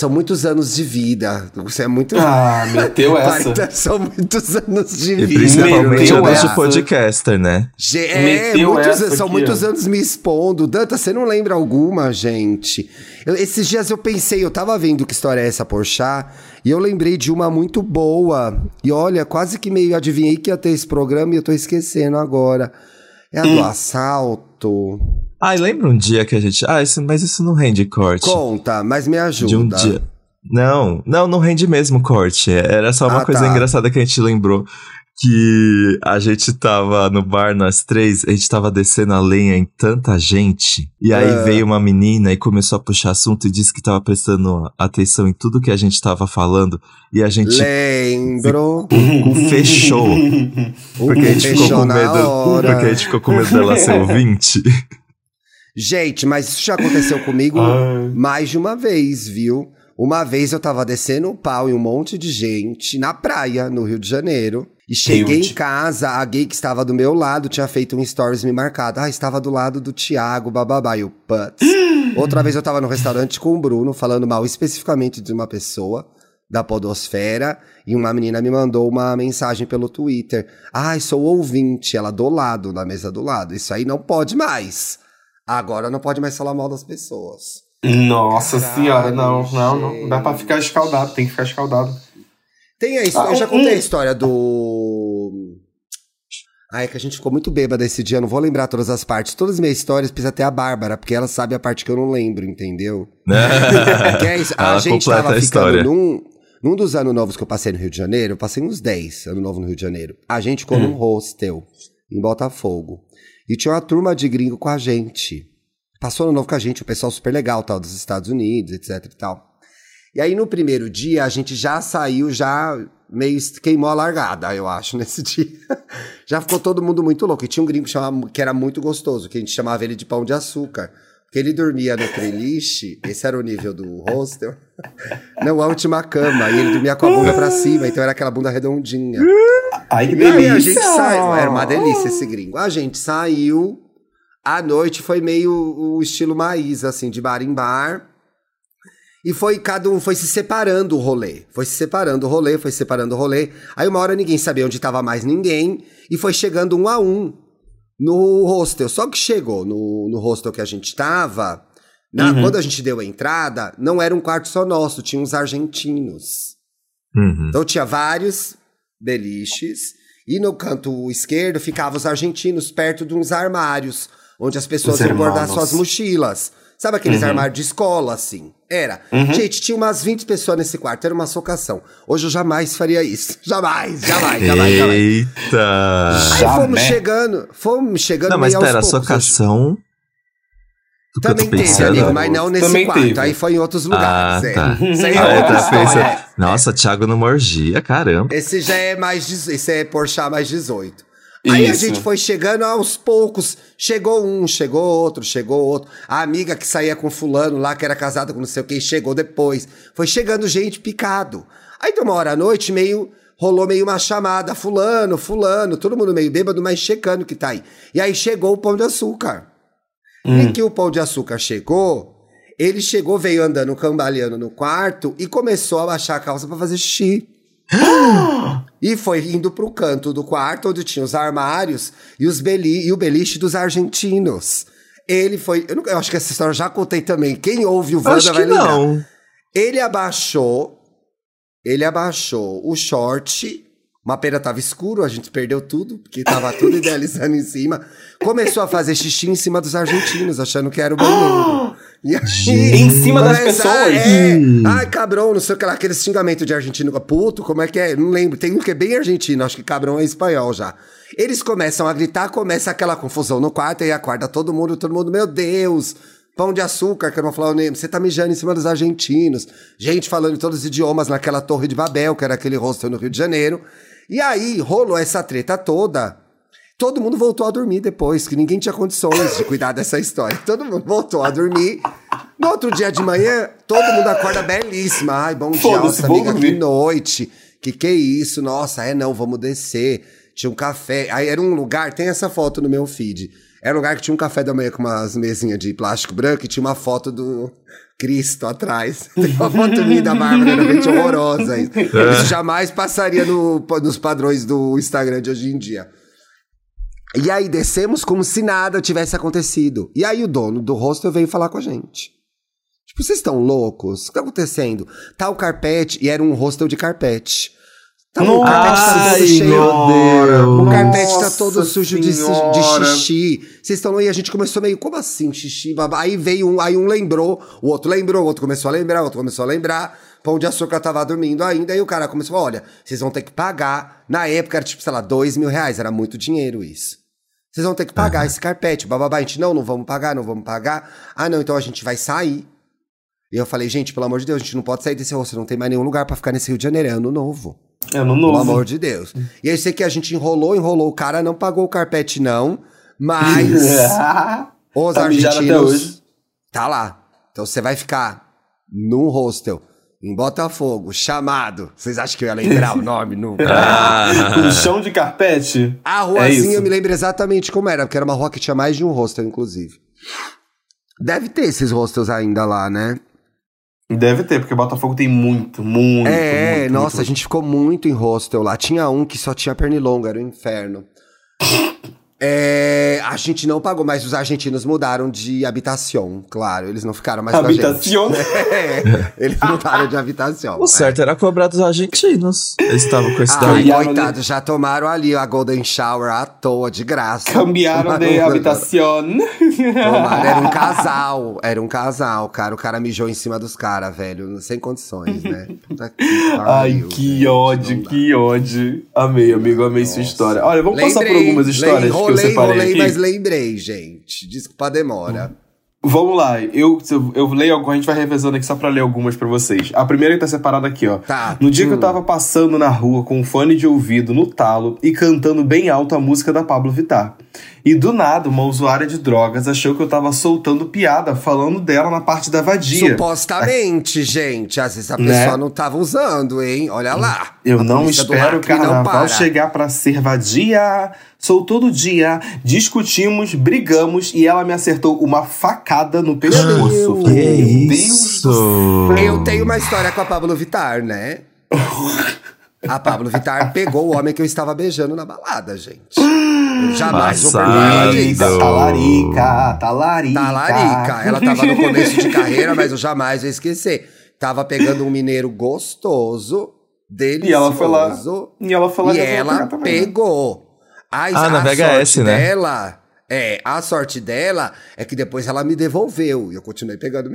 São muitos anos de vida. Você é muito. Ah, meteu [laughs] essa. 40 São muitos anos de E vida. principalmente essa. de podcaster, né? Ge- é, muitos- essa são aqui, muitos ó. anos me expondo. Danta, você não lembra alguma, gente? Eu- esses dias eu pensei, eu tava vendo que história é essa, Porchat, e eu lembrei de uma muito boa. E olha, quase que meio adivinhei que ia ter esse programa e eu tô esquecendo agora. É a Hum. do assalto. Ai, lembra um dia que a gente. Ah, isso, mas isso não rende corte. Conta, mas me ajuda. De um dia. Não, não, não rende mesmo corte. Era só uma Ah, coisa tá. engraçada que a gente lembrou. Que a gente tava no bar, nós três, a gente tava descendo a lenha em tanta gente. E aí É. veio uma menina e começou a puxar assunto e disse que tava prestando atenção em tudo que a gente tava falando. E a gente Lembro. fechou. [laughs] Porque a gente ficou com medo. Porque a gente ficou com medo dela ser ouvinte. [laughs] Gente, mas isso já aconteceu [laughs] comigo Ai. mais de uma vez, viu? Uma vez eu tava descendo o pau em um monte de gente na praia, no Rio de Janeiro. E cheguei em casa, a gay que estava do meu lado tinha feito um stories me marcado. Ah, estava do lado do Thiago, bababá. E o putz. [gasps] Outra vez eu tava no restaurante com o Bruno, falando mal especificamente de uma pessoa da podosfera. E uma menina me mandou uma mensagem pelo Twitter. Ai, sou ouvinte. Ela do lado, na mesa do lado. Isso aí não pode mais. Agora não pode mais falar mal das pessoas. Nossa Caralho, senhora, não, não, não. Dá pra ficar escaldado, tem que ficar escaldado. Tem a história, Ah, eu já contei a um- história do. Ai, é que a gente ficou muito bêbada esse dia, não vou lembrar todas as partes. Todas as minhas histórias precisa ter a Bárbara, porque ela sabe a parte que eu não lembro, entendeu? [laughs] Que é isso, a Ela gente tava a ficando história. num. Num dos anos novos que eu passei no Rio de Janeiro, eu passei uns 10 anos novo no Rio de Janeiro. A gente ficou num hostel em Botafogo. E tinha uma turma de gringo com a gente. Passou ano novo com a gente, o pessoal super legal, tal, dos Estados Unidos, etc e tal. E aí no primeiro dia a gente já saiu, já meio queimou a largada, eu acho, [laughs] nesse dia. já ficou todo mundo muito louco. E tinha um gringo que, chamava, que era muito gostoso, que a gente chamava ele de pão de açúcar. Porque ele dormia no treliche, esse era o nível do hostel, [laughs] na última cama, e ele dormia com a bunda pra cima, então era aquela bunda redondinha. Ai, que E aí delícia! a gente saiu, era uma delícia esse gringo. A gente saiu, a noite foi meio o estilo Maísa, assim, de bar em bar. E foi, cada um foi se separando o rolê. Foi se separando o rolê, foi se separando o rolê. Aí uma hora ninguém sabia onde tava mais ninguém. E foi chegando um a um no hostel. Só que chegou no, no hostel que a gente tava. Na, Uhum. Quando a gente deu a entrada, não era um quarto só nosso, tinha uns argentinos. Uhum. Então tinha vários beliches. E no canto esquerdo ficavam os argentinos, perto de uns armários, onde as pessoas Os iam guardar suas mochilas. Sabe aqueles Uhum. armários de escola, assim? Era. Gente, tinha umas 20 pessoas nesse quarto, era uma socação. Hoje eu jamais faria isso. [laughs] Jamais, jamais, jamais, jamais. Eita! Aí fomos chegando, fomos chegando Não, mas pera, a poucos. socação. Tô Também teve, pensando. amigo, mas não nesse Também quarto. teve. Aí foi em outros lugares. Ah, é. tá. Isso aí é Ah, outra história. Nossa, Thiago numa orgia, caramba. Esse já é mais. Esse é Porsche mais 18. Aí a Isso. gente foi chegando aos poucos. Chegou um, chegou outro, chegou outro. A amiga que saía com fulano lá, que era casada com não sei o que, chegou depois. Foi chegando gente picado. Aí de uma hora à noite, meio. Rolou meio uma chamada, fulano, fulano, todo mundo meio bêbado, mas checando que tá aí. E aí chegou o pão de açúcar. E que o pão de açúcar chegou, ele chegou, veio andando cambaleando no quarto e começou a baixar a calça pra fazer xixi. [gasps] e foi indo pro canto do quarto onde tinha os armários e, os beli e o beliche dos argentinos. Ele foi. Eu, não- eu acho que essa história eu já contei também. Quem ouve o Wanda vai lembrar. não. Ele abaixou. Ele abaixou o short. Uma pena tava escuro, a gente perdeu tudo, porque tava tudo [laughs] idealizando em cima. Começou a fazer xixi em cima dos argentinos, achando que era o banheiro. [gasps] E aí, Em cima das pessoas? É, ai, cabrão, não sei o que lá, aquele xingamento de argentino. Puto, como é que é? Não lembro. Tem um que é bem argentino, acho que cabrão é espanhol já. Eles começam a gritar, começa aquela confusão no quarto, e acorda todo mundo, todo mundo, meu Deus, pão de açúcar, que eu não vou falar o nome, você tá mijando em cima dos argentinos. Gente falando em todos os idiomas naquela torre de Babel, que era aquele hostel no Rio de Janeiro. E aí rolou essa treta toda. Todo mundo voltou a dormir depois, que ninguém tinha condições de cuidar dessa história. Todo mundo voltou a dormir. No outro dia de manhã, todo mundo acorda belíssima. Ai, bom dia, nossa amiga, que noite. Que que é isso? Nossa, é não, vamos descer. Tinha um café. Aí era um lugar, tem essa foto no meu feed. Era um lugar que tinha um café da manhã com umas mesinhas de plástico branco e tinha uma foto do Cristo atrás. [laughs] Tem uma foto minha da Bárbara, realmente horrorosa. Isso, isso jamais passaria no- nos padrões do Instagram de hoje em dia. E aí descemos como se nada tivesse acontecido. E aí o dono do hostel veio falar com a gente. Tipo, vocês estão loucos? O que tá acontecendo? Tá o carpete, e era um hostel de carpete. Tá, o carpete tá todo Ai, cheio. meu Deus. O carpete tá todo Nossa sujo de, de xixi. Vocês estão aí, a gente começou meio, como assim, xixi? babá? Aí veio um, aí um lembrou, o outro lembrou, o outro começou a lembrar, o outro começou a lembrar. Pão de açúcar tava dormindo ainda, aí o cara começou, olha, vocês vão ter que pagar. Na época era tipo, sei lá, dois mil reais, era muito dinheiro isso. Vocês vão ter que pagar esse carpete, bababá. A gente, não, não vamos pagar, não vamos pagar. Ah, não, então a gente vai sair. E eu falei, gente, pelo amor de Deus, a gente não pode sair desse rosto, não tem mais nenhum lugar pra ficar nesse Rio de Janeiro, é ano novo. É no Pelo novo. amor de Deus. E aí eu sei que a gente enrolou, enrolou, o cara não pagou o carpete, não, mas [laughs] os Tá argentinos tá lá. Então você vai ficar num hostel em Botafogo, chamado. Vocês acham que eu ia lembrar o nome? Nunca. [laughs] Ah, chão de carpete. A É ruazinha isso. eu me lembro exatamente como era, porque era uma rua que tinha mais de um hostel, inclusive. Deve ter esses hostels ainda lá, né? Deve ter, porque Botafogo tem muito, muito. é, muito, nossa, muito, a gente ficou muito em hostel lá. Tinha um que só tinha pernilonga, era um inferno. [laughs] É, a gente não pagou, mas os argentinos mudaram de habitação, claro. Eles não ficaram mais Habitação? com a gente. [laughs] É, eles mudaram de habitação. o certo era cobrar dos argentinos. Eles estavam com esse Ai, daí. Coitados, já tomaram ali a Golden Shower à toa, de graça. Cambiaram de habitação. [laughs] [laughs] Tomaram, era um casal, era um casal, cara. O cara mijou em cima dos caras, velho, sem condições, né? Ai, que ódio, que ódio. Amei, amigo, amei sua história. Olha, vamos passar por Lembrei, algumas histórias lem- que eu rolei, separei rolei, aqui. mas lembrei, gente. Desculpa a demora. Vamos lá, eu, eu, eu leio algumas, a gente vai revezando aqui só pra ler algumas pra vocês. A primeira que tá separada aqui, ó. Tá. No dia que eu Hum. tava passando na rua com um fone de ouvido no talo e cantando bem alto a música da Pablo Vittar. E do nada, uma usuária de drogas achou que eu tava soltando piada, falando dela na parte da vadia. Supostamente, gente. Às vezes a Né? pessoa não tava usando, hein? Olha lá. Eu A não espero o carnaval para. chegar pra ser vadia. Sou todo dia. Discutimos, brigamos e ela me acertou uma facada no pescoço. Que Meu Deus. Eu tenho uma história com a Pablo Vittar, né? [laughs] A Pablo Vittar pegou o homem que eu estava beijando na balada, gente. Eu jamais vou perdoar ela Passado. disso. Talarica, talarica. Talarica. Ela tava no começo de carreira, mas eu jamais vou esquecer. Tava pegando um mineiro gostoso, delicioso. E ela foi lá. E ela foi lá E ela pegou. A, Ah, na a VHS, sorte né? dela, é, a sorte dela é que depois ela me devolveu. E eu continuei pegando o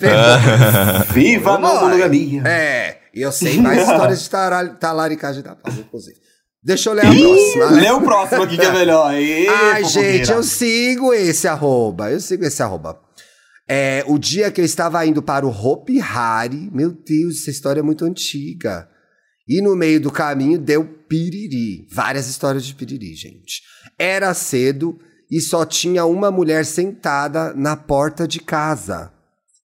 menino. [laughs] Viva a monogamia. É, e eu sei mais histórias de tara- talaricagem da paz, inclusive. Deixa eu ler a próxima. né? Lê o próximo aqui que é melhor. Ê, Ai, fofoqueira. gente, eu sigo esse arroba. Eu sigo esse arroba. É, o dia que eu estava indo para o Hopi Hari, meu Deus, essa história é muito antiga. E no meio do caminho deu piriri. Várias histórias de piriri, gente. Era cedo e só tinha uma mulher sentada na porta de casa.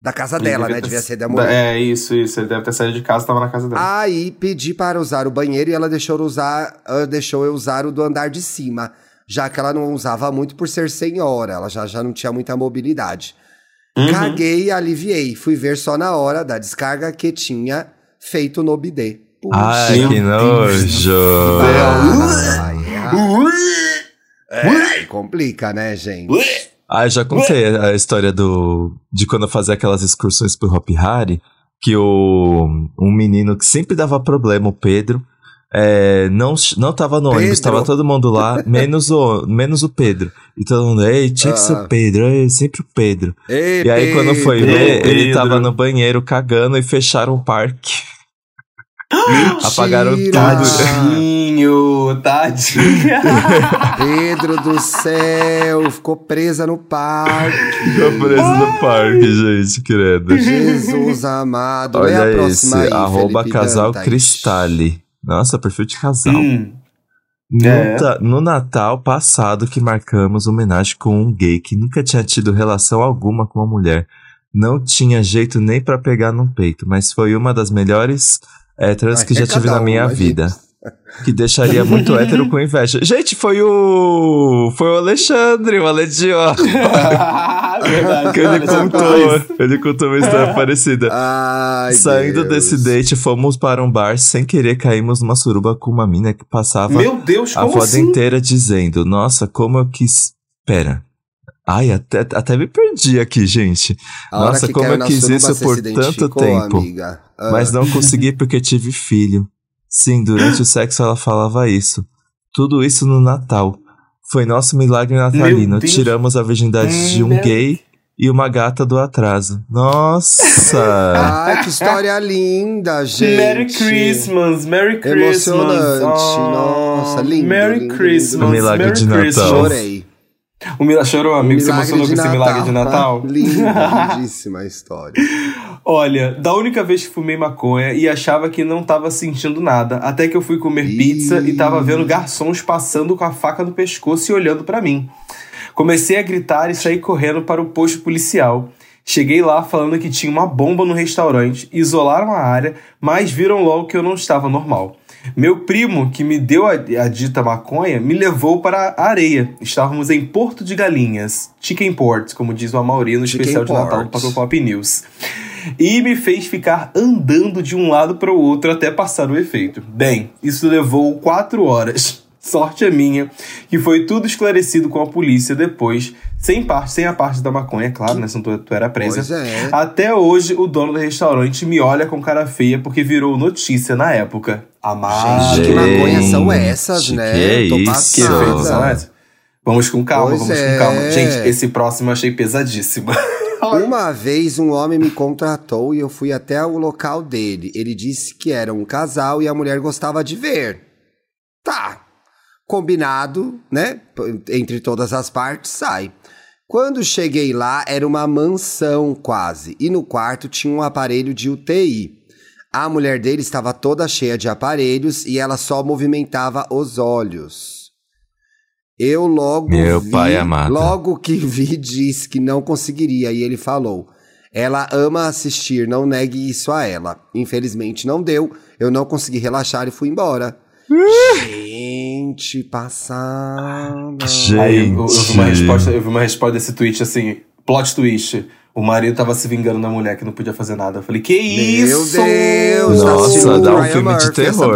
Da casa Ele dela, devia né? ter- Devia ser da mulher. É, isso, isso. Ele deve ter saído de casa e tava na casa dela. Aí pedi para usar o banheiro e ela deixou eu usar, ah, deixou eu usar o do andar de cima, já que ela não usava muito por ser senhora, ela já, já não tinha muita mobilidade. Uhum. Caguei e aliviei. Fui ver só na hora da descarga que tinha feito no bidê. Puxa. Ai, que nojo. Ah, aí é- é, complica, né, gente? Ah, eu já contei a história do de quando eu fazia aquelas excursões pro Hop Hari, que o um menino que sempre dava problema, o Pedro, é, não, não tava no ônibus, Pedro? tava todo mundo lá, menos o, menos o Pedro. E todo mundo, ei, tinha que ser Ah. o Pedro, ei, sempre o Pedro. Ei, E aí quando foi ver, ele tava no banheiro cagando e fecharam o parque. [gasps] Apagaram Mentira! tudo. Tadinho, tadinho. [laughs] Pedro do céu, ficou presa no parque. Ficou preso no parque, gente, credo. Jesus amado. Lê a Olha próxima esse, aí, arroba Felipe casal Dantas. Cristale. Nossa, perfil de casal. Hum, No, É. ta- no Natal passado que marcamos homenagem com um gay que nunca tinha tido relação alguma com uma mulher. Não tinha jeito nem pra pegar no peito, mas foi uma das melhores héteras Ai, que é já tive cada na minha uma, vida. Que deixaria muito hétero com inveja. [laughs] Gente, foi o. Foi o Alexandre, o Aledió. [laughs] Verdade, Que ele contou. é isso? Ele contou uma história [laughs] parecida. Ai, Saindo Deus. desse date, fomos para um bar sem querer caímos numa suruba com uma mina que passava Meu Deus, a foda assim? inteira dizendo: Nossa, como eu quis. Pera. Ai, até, até me perdi aqui, gente. Nossa, como eu quis isso por tanto tempo. Amiga. Ah. Mas não consegui porque tive filho. Sim, durante o sexo ela falava isso. Tudo isso no Natal. Foi nosso milagre natalino. Tiramos a virgindade de um Meu- gay e uma gata do atraso. Nossa! [laughs] Ai, que história linda, gente. Merry Christmas, Merry Christmas. Emocionante. Oh, Nossa, lindo, Merry lindo, Christmas, lindo. Milagre Merry de Natal. Christmas. Chorei. O Mila chorou, amigo? Você emocionou com esse milagre de Natal? Linda, lindíssima história. [laughs] Olha, da única vez que fumei maconha e achava que não tava sentindo nada, até que eu fui comer Ih. pizza e tava vendo garçons passando com a faca no pescoço e olhando pra mim. Comecei a gritar e saí correndo para o posto policial. Cheguei lá falando que tinha uma bomba no restaurante, isolaram a área, mas viram logo que eu não estava normal. Meu primo, que me deu a, a dita maconha, me levou para a areia. Estávamos em Porto de Galinhas, Chicken Port, como diz o Amaury no Chicken especial de Natal do Port. Papel Pop News. E me fez ficar andando de um lado para o outro até passar o efeito. Bem, isso levou quatro horas. Sorte é minha, que foi tudo esclarecido com a polícia depois, sem parte, sem a parte da maconha, é claro, né? Se tu, tu era presa. Pois é. Até hoje, o dono do restaurante me olha com cara feia porque virou notícia na época. Amado. Gente, que maconha são essas, Gente, né? que Tô isso. Que efeitos são esses? Vamos com calma, Pois vamos é. com calma. Gente, esse próximo eu achei pesadíssimo. [laughs] Uma vez um homem me contratou e eu fui até o local dele. Ele disse que era um casal e a mulher gostava de ver. Tá. Combinado, né? Entre todas as partes, sai. Quando cheguei lá, era uma mansão quase. E no quarto tinha um aparelho de UTI. A mulher dele estava toda cheia de aparelhos e ela só movimentava os olhos. Eu logo Meu vi, pai amado. logo que vi disse que não conseguiria e ele falou: "Ela ama assistir, não negue isso a ela". Infelizmente não deu. Eu não consegui relaxar e fui embora. Gente, passada. Aí eu, eu vi uma Gente. resposta, eu vi uma resposta desse tweet assim, plot twist. O marido tava se vingando da mulher que não podia fazer nada. Eu falei, que Meu isso? Deus, Nossa, assistindo dá um Ryan filme de Murphy, terror.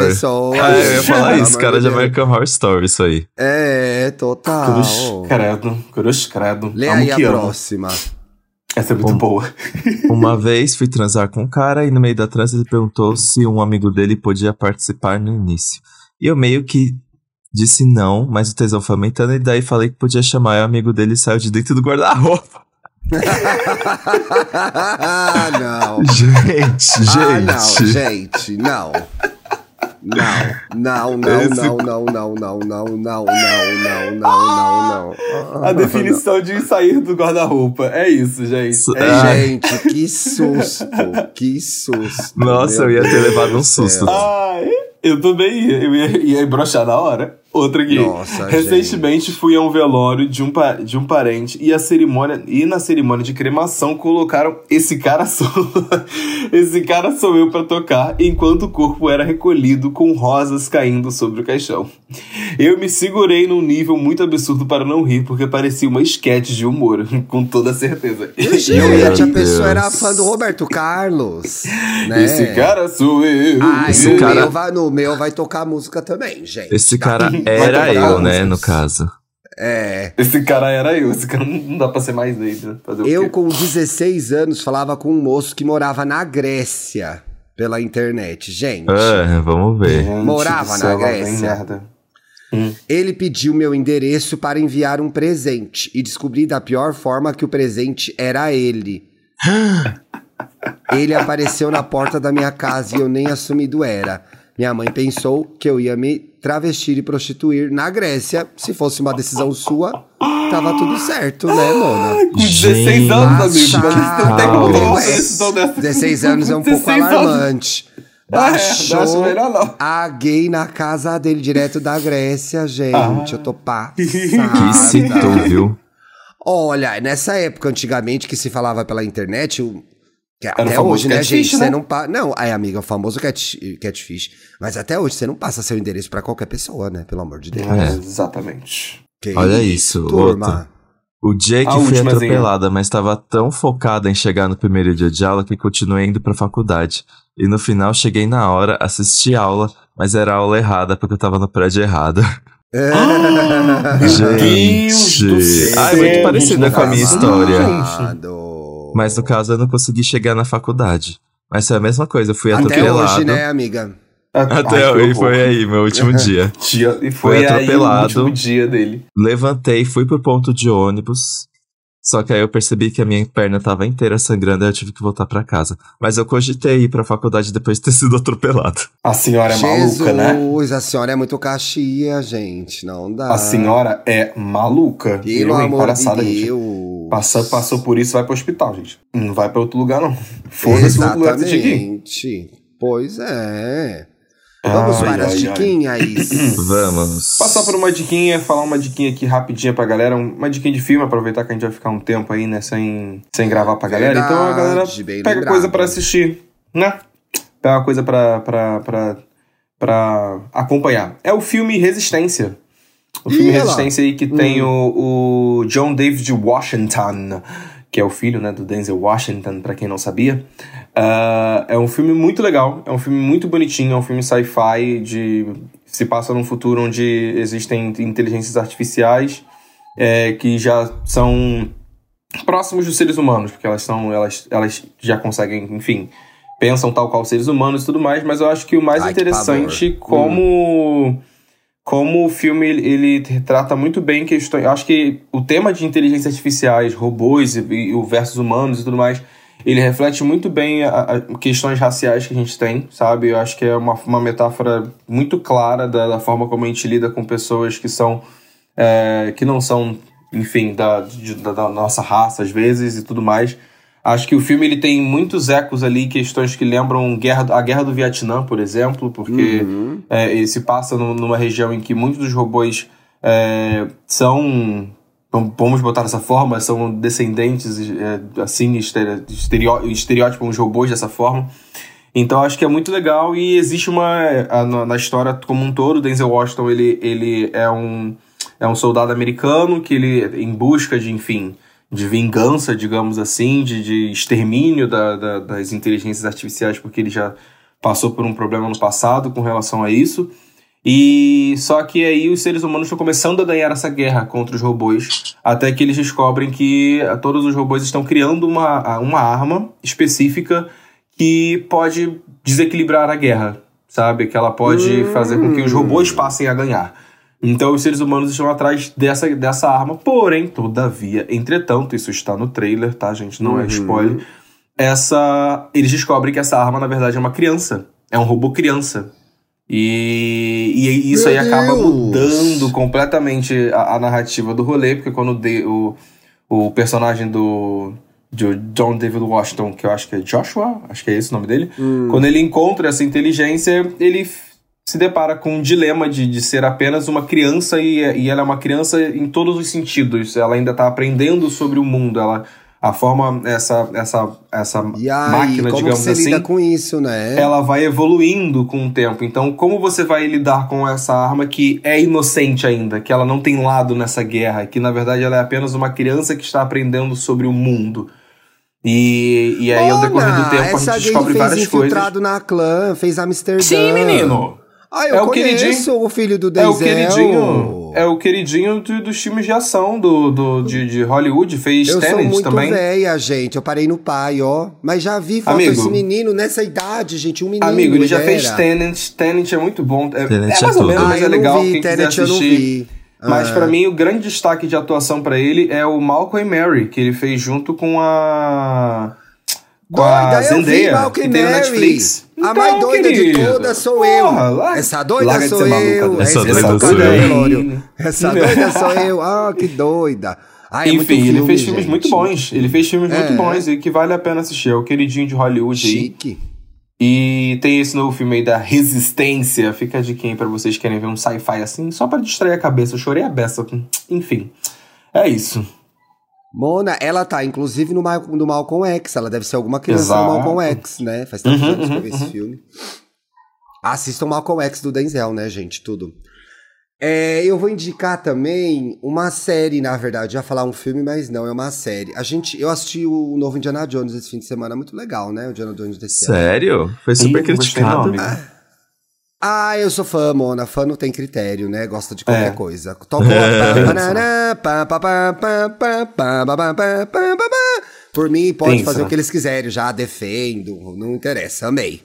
Ah, eu ia falar isso, cara de. American Horror Story, isso aí. É, total. Cruz credo, cruz credo. Lê Amo aí a amo. próxima. Essa é muito Bom. boa. Uma [laughs] vez fui transar com um cara e no meio da trans ele perguntou se um amigo dele podia participar no início. E eu meio que disse não, mas o tesão foi aumentando e daí falei que podia chamar e o amigo dele saiu de dentro do guarda-roupa. ah, [laughs] não. Gente, Ah, não, gente. gente, não. Não, não, não, Esse- não, não, não, não, não, não, não, não, não, não, não. A definição de sair do guarda-roupa. É isso, gente. É Ah. isso. Gente, que susto, que susto. Nossa, eu ia ter levado do um susto. Ai, eu também ia. Eu ia, ia broxar na hora. Outra aqui. Nossa, Recentemente fui a um velório de um, de um parente e a cerimônia e na cerimônia de cremação colocaram esse cara sou [laughs] esse cara sou eu pra tocar enquanto o corpo era recolhido com rosas caindo sobre o caixão. Eu me segurei num nível muito absurdo para não rir porque parecia uma esquete de humor, [laughs] com toda certeza. Gente, [laughs] Meu a pessoa era fã do Roberto Carlos. Né? Esse cara sou eu. Ah, Esse cara- meu vai, no meu vai tocar música também, gente. Esse cara Vai era tocar eu, né, músicas. no caso. É. Esse cara era eu, esse cara não dá pra ser mais dele, né? Eu, com 16 anos, falava com um moço que morava na Grécia pela internet. Gente, Ah, vamos ver. Gente Morava na Grécia. merda. ele pediu meu endereço para enviar um presente e descobri da pior forma que o presente era ele. [gasps] ele apareceu na porta da minha casa e eu nem assumido era. Minha mãe pensou que eu ia me travestir e prostituir na Grécia. Se fosse uma decisão sua, tava tudo certo, né, Mona? Com 16 anos, amigo. Não tem como ter uma decisão dessa. 16 anos é um pouco 16 anos. alarmante. Ah, [laughs] é, não Baixou não. a gay na casa dele, direto da Grécia, gente. Ah. Eu tô passada. Que citou, viu? Olha, nessa época, antigamente, que se falava pela internet, o- que o até hoje, né, catfish, gente? Você né? não pa... Não, aí, amiga, o famoso cat... catfish. Mas até hoje, você não passa seu endereço pra qualquer pessoa, né? Pelo amor de Deus. É, exatamente. Que Olha isso, turma. outra. O Jake A foi atropelada, mas estava tão focada em chegar no primeiro dia de aula que continuei indo pra faculdade. E no final cheguei na hora, assisti a aula, mas era a aula errada porque eu tava no prédio errado. [laughs] Deus Gente. do céu, Ah, é muito parecida com a minha história. Amado. Mas no caso eu não consegui chegar na faculdade. Mas foi a mesma coisa, eu fui Até atropelado. hoje, né, amiga? Até Ai, horror. foi aí, meu último [laughs] dia. Dia- E Foi foi, aí o atropelado. último dia dele. Levantei, fui pro ponto de ônibus. Só que aí eu percebi que a minha perna tava inteira sangrando e eu tive que voltar pra casa. Mas eu cogitei ir pra faculdade depois de ter [laughs] sido atropelado. A senhora é Jesus, maluca, né? a senhora é muito caxia, gente. Não dá. A senhora é maluca. Pelo Eu, amor palhaçada, de gente. Deus. Passou, passou por isso, vai pro hospital, gente. Não vai pra outro lugar, não. [laughs] Foda-se o outro lugar que. Pois é. Vamos Ai, para as ai, ai. diquinhas. [coughs] Vamos. Passar por uma diquinha, falar uma diquinha aqui rapidinha pra galera, uma diquinha de filme, aproveitar que a gente vai ficar um tempo aí, né, sem, sem gravar pra galera. então a galera Verdade, pega lembrado. coisa pra assistir, né? Pega uma coisa pra, pra, pra, pra acompanhar. É o filme Resistência. O filme Ih. Resistência aí que tem o, o John David Washington, que é o filho né, do Denzel Washington, pra quem não sabia. Ah, é um filme muito legal, é um filme muito bonitinho, é um filme sci-fi de se passa num futuro onde existem inteligências artificiais é, que já são próximos dos seres humanos, porque elas são elas, elas já conseguem, enfim, pensam tal qual seres humanos e tudo mais, mas eu acho que o mais Ai, interessante pavor. como como o filme ele, retrata muito bem questões, acho que o tema de inteligências artificiais, robôs e, o versus humanos e tudo mais, ele reflete muito bem questões raciais que a gente tem, sabe? Eu acho que é uma, uma metáfora muito clara da, da forma como a gente lida com pessoas que são é, que não são, enfim, da, de- da, da nossa raça às vezes e tudo mais. Acho que o filme ele tem muitos ecos ali, questões que lembram guerra, a Guerra do Vietnã, por exemplo, porque Uhum. é, ele se passa num- numa região em que muitos dos robôs é, são vamos botar dessa forma, são descendentes, é, assim, estereó estereótipos os robôs dessa forma. Então acho que é muito legal e existe uma. A, na história como um todo, Denzel Washington ele, ele é, um, é um soldado americano que ele, em busca de, enfim, de vingança, digamos assim, de, de extermínio da, da, das inteligências artificiais, porque ele já passou por um problema no passado com relação a isso. E só que aí os seres humanos estão começando a ganhar essa guerra contra os robôs, até que eles descobrem que todos os robôs estão criando uma, uma arma específica que pode desequilibrar a guerra, sabe? Que ela pode hum. fazer com que os robôs passem a ganhar. Então os seres humanos estão atrás dessa, dessa arma, porém, todavia, entretanto, isso está no trailer, tá, gente? Não é uhum. é spoiler. Essa. Eles descobrem que essa arma, na verdade, é uma criança. É um robô criança. E, e isso Meu aí acaba Deus. mudando completamente a, a, narrativa do rolê, porque quando de, o, o personagem do, de John David Washington, que eu acho que é Joshua, acho que é esse o nome dele, hum. quando ele encontra essa inteligência, ele se depara com um dilema de, de ser apenas uma criança e, e ela é uma criança em todos os sentidos. Ela ainda está aprendendo sobre o mundo, ela a forma essa essa essa aí, máquina, como digamos você assim, lida com isso, né? Ela vai evoluindo com o tempo. Então, como você vai lidar com essa arma que é inocente ainda, que ela não tem lado nessa guerra, que na verdade ela é apenas uma criança que está aprendendo sobre o mundo? E, e aí, ao decorrer do tempo, a gente descobre várias coisas. infiltrado na clã, fez Amsterdã. Sim, menino! Ah, eu é o queridinho, o filho do Denzel. É o queridinho, é o queridinho do, dos filmes de ação do, do, de, de Hollywood, fez eu Tenet sou muito também. velha, gente, eu parei no pai, ó. Mas já vi foto Amigo, desse menino nessa idade, gente, um menino. Amigo, ele já era. fez Tenet, Tenet é muito bom. É, é mais ou menos, ah, mas é legal vi, quem Tenet quiser assistir. Eu não vi. Mas ah. para mim o grande destaque de atuação para ele é o Malcolm e Mary, que ele fez junto com a com doida, a Zendaya, que tem no Netflix. Então, a mais doida querido, de todas sou porra, eu. Lá, essa doida sou eu. Essa doida sou eu. Essa doida sou eu. Ah, que doida. Ah, é Enfim, filme, ele fez filmes gente. muito bons. Ele fez filmes é. muito bons e que vale a pena assistir. É o queridinho de Hollywood Chique. Aí. E tem esse novo filme aí da Resistência. Fica de quem para vocês querem ver um sci-fi assim, só para distrair a cabeça. Eu chorei a beça. Enfim, é isso. Mona, ela tá, inclusive, no, Mal no Malcolm X. Ela deve ser alguma criança Exato. do Malcolm X, né? Faz tanto uhum, tempo que eu vi esse uhum. filme. Assistam Malcolm X do Denzel, né, gente? Tudo. É, eu vou indicar também uma série, na verdade. Já falar um filme, mas não, é uma série. A gente, eu assisti o novo Indiana Jones esse fim de semana, muito legal, né? O Indiana Jones desse Sério? ano. Foi super Ih, criticado. Ah, ah, eu sou fã, Mona. Fã não tem critério, né? Gosta de qualquer é. coisa. Tocou. [laughs] Por mim, pode Pensa. fazer o que eles quiserem. Já defendo. Não interessa. Amei.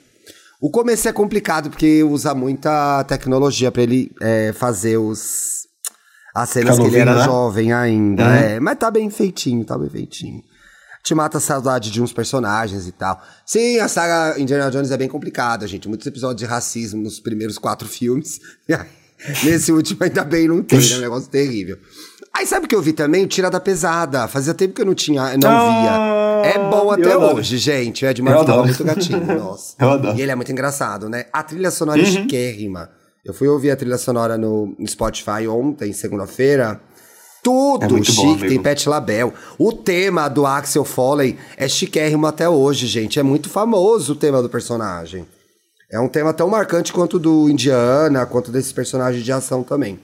O começo é complicado porque usa muita tecnologia para ele é, fazer os as cenas que ele era né? jovem ainda. É. É. Mas tá bem feitinho, tá bem feitinho te mata a saudade de uns personagens e tal. Sim, a saga Indiana Jones é bem complicada, gente. Muitos episódios de racismo nos primeiros quatro filmes. [laughs] Nesse último, ainda bem, não tem, né? É um negócio terrível. Aí sabe o que eu vi também? O Tira da Pesada. Fazia tempo que eu não tinha, não ah, via. É bom até hoje, gente. O Ed Murphy tava muito gatinho, [laughs] nossa. Eu adoro. E ele é muito engraçado, né? A trilha sonora é uhum. é chiquérrima. Eu fui ouvir a trilha sonora no Spotify ontem, segunda-feira. Tudo é chique, bom, tem Pet Label. O tema do Axel Foley é chiquérrimo até hoje, gente. É muito famoso o tema do personagem. É um tema tão marcante quanto do Indiana, quanto desses personagens de ação também.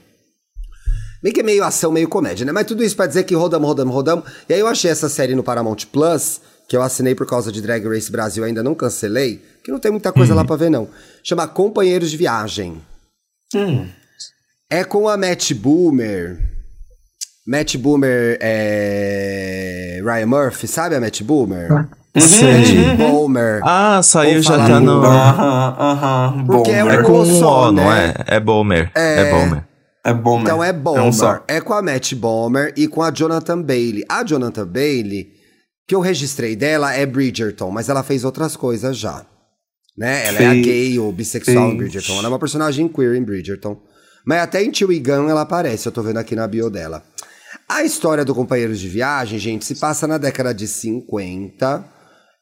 Bem que é meio ação, meio comédia, né? Mas tudo isso pra dizer que rodamos, rodamos, rodamos. E aí eu achei essa série no Paramount Plus, que eu assinei por causa de Drag Race Brasil, ainda não cancelei, que não tem muita coisa uhum. lá pra ver, não. Chama Companheiros de Viagem. Hum. É com a Matt Boomer. Matt Boomer é. Ryan Murphy, sabe a Matt Boomer? Matt Boomer. Ah, saiu já tá no. Aham, aham. Porque é, é com um O, não é? É Boomer. É, é Boomer. É Boomer. Então é Boomer. É, um é com a Matt Boomer e com a Jonathan Bailey. A Jonathan Bailey, que eu registrei dela é Bridgerton, mas ela fez outras coisas já. Né? Ela é a gay ou bissexual em Bridgerton. Ela é uma personagem queer em Bridgerton. Mas até em Tio Gun ela aparece, eu tô vendo aqui na bio dela. A história do Companheiros de Viagem, gente, se passa na década de 50,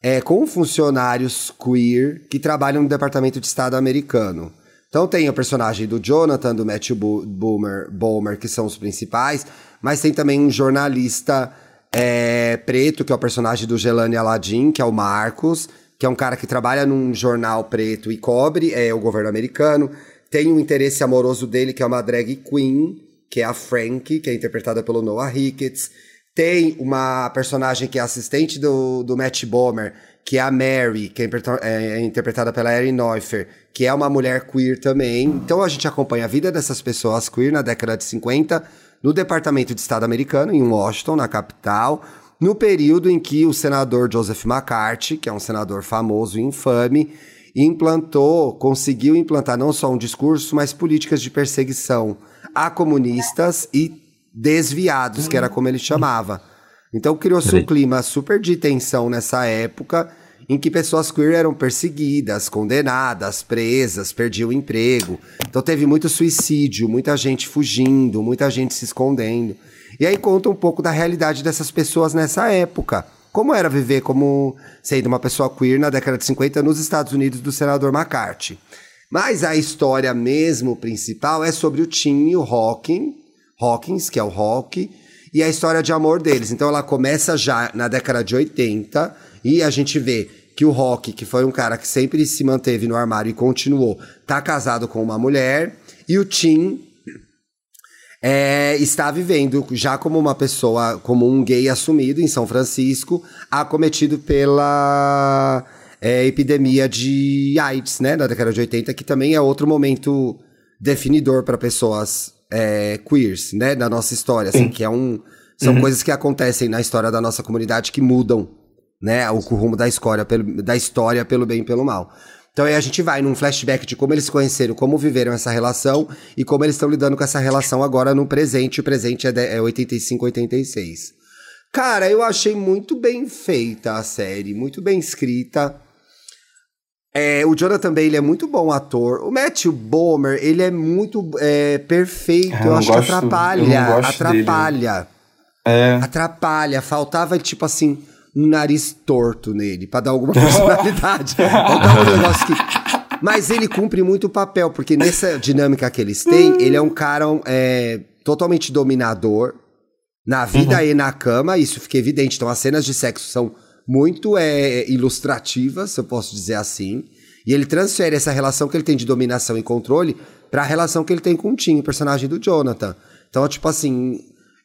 é, com funcionários queer que trabalham no Departamento de Estado americano. Então tem o personagem do Jonathan, do Matthew Boomer, Boomer, que são os principais, mas tem também um jornalista é, preto, que é o personagem do Gelane Aladdin, que é o Marcos, que é um cara que trabalha num jornal preto e cobre, é o governo americano. Tem um interesse amoroso dele, que é uma drag queen, que é a Frank, que é interpretada pelo Noah Ricketts. Tem uma personagem que é assistente do, do Matt Bomer, que é a Mary, que é, é, interpretada pela Erin Neuffer, que é uma mulher queer também. Então a gente acompanha a vida dessas pessoas queer na década de 50, no Departamento de Estado americano, em Washington, na capital, no período em que o senador Joseph McCarthy, que é um senador famoso e infame, implantou, conseguiu implantar não só um discurso, mas políticas de perseguição a comunistas e desviados, que era como ele chamava. Então criou-se um clima super de tensão nessa época em que pessoas queer eram perseguidas, condenadas, presas, perdiam o emprego. Então teve muito suicídio, muita gente fugindo, muita gente se escondendo. E aí conta um pouco da realidade dessas pessoas nessa época. Como era viver como sendo uma pessoa queer na década de 50 nos Estados Unidos do senador McCarthy. Mas a história mesmo principal é sobre o Tim e o Hawking, Hawkins, que é o Hawk, e a história de amor deles. Então ela começa já na década de 80 e a gente vê que o Rock, que foi um cara que sempre se manteve no armário e continuou, tá casado com uma mulher, e o Tim é, está vivendo já como uma pessoa, como um gay assumido em São Francisco, acometido pela é, epidemia de AIDS, né, na década de 80, que também é outro momento definidor para pessoas é, queers, né, da nossa história, assim, que é um, são uhum. coisas que acontecem na história da nossa comunidade que mudam né, o rumo da história, pelo, da história pelo bem e pelo mal. Então aí a gente vai num flashback de como eles se conheceram, como viveram essa relação e como eles estão lidando com essa relação agora no presente. O presente é, de, é 85, 86. Cara, eu achei muito bem feita a série, muito bem escrita. É, o Jonathan Bay, ele é muito bom ator. O Matthew Bomer, ele é muito é, perfeito. É, eu, eu, acho gosto, que atrapalha. atrapalha. É. Atrapalha. Faltava, tipo assim um nariz torto nele, para dar alguma [laughs] personalidade. um negócio que... Mas ele cumpre muito o papel, porque nessa dinâmica que eles têm, ele é um cara é, totalmente dominador na vida uhum. e na cama, isso fica evidente. Então as cenas de sexo são muito é, ilustrativas, se eu posso dizer assim. E ele transfere essa relação que ele tem de dominação e controle para a relação que ele tem com o Tim, o personagem do Jonathan. Então, tipo assim,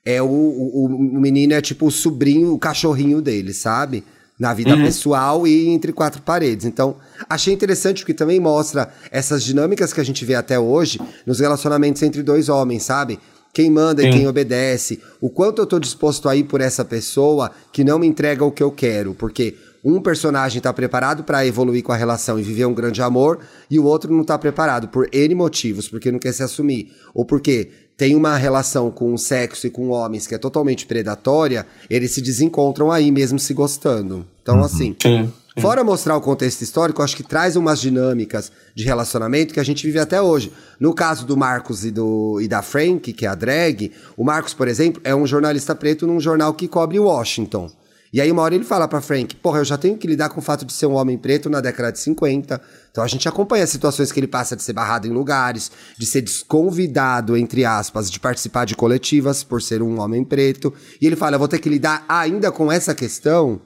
é o, o, o menino é tipo o sobrinho, o cachorrinho dele, sabe? Na vida uhum. pessoal e entre quatro paredes. Então, achei interessante porque também mostra essas dinâmicas que a gente vê até hoje nos relacionamentos entre dois homens, sabe? Quem manda Sim. e quem obedece. O quanto eu tô disposto a ir por essa pessoa que não me entrega o que eu quero. Porque um personagem está preparado para evoluir com a relação e viver um grande amor, e o outro não está preparado por N motivos, porque não quer se assumir, ou porque tem uma relação com o sexo e com homens que é totalmente predatória, eles se desencontram aí mesmo se gostando. Então, uhum. assim. Sim. Fora mostrar o contexto histórico, acho que traz umas dinâmicas de relacionamento que a gente vive até hoje. No caso do Marcos e, do, e da Frank, que é a drag, o Marcos, por exemplo, é um jornalista preto num jornal que cobre Washington. E aí uma hora ele fala pra Frank, porra, eu já tenho que lidar com o fato de ser um homem preto na década de 50. Então a gente acompanha as situações que ele passa de ser barrado em lugares, de ser desconvidado, entre aspas, de participar de coletivas por ser um homem preto. E ele fala, eu vou ter que lidar ainda com essa questão.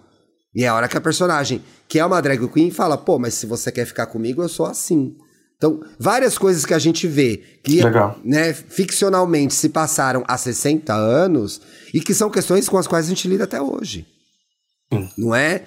E é a hora que a personagem, que é uma drag queen, fala, pô, mas se você quer ficar comigo, eu sou assim. Então, várias coisas que a gente vê que né, ficcionalmente se passaram há 60 anos e que são questões com as quais a gente lida até hoje. Não é?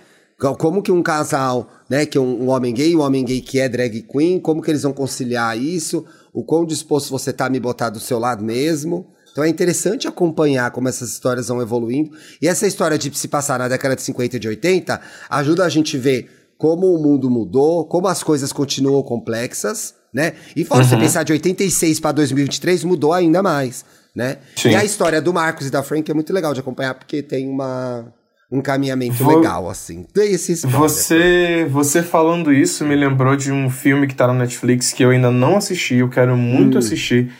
Como que um casal, né, que é um, um, homem gay, um homem gay que é drag queen, como que eles vão conciliar isso? O quão disposto você tá a me botar do seu lado mesmo? Então é interessante acompanhar como essas histórias vão evoluindo. E essa história de se passar na década de 50 e de 80 ajuda a gente a ver como o mundo mudou, como as coisas continuam complexas, né? E fora uhum. você pensar de 86 para 2023, mudou ainda mais, né? Sim. E a história do Marcos e da Frank é muito legal de acompanhar, porque tem uma um caminhamento Vou... legal, assim. Tem esse spoiler. Você, você falando isso me lembrou de um filme que tá na Netflix que eu ainda não assisti, eu quero muito hum. assistir,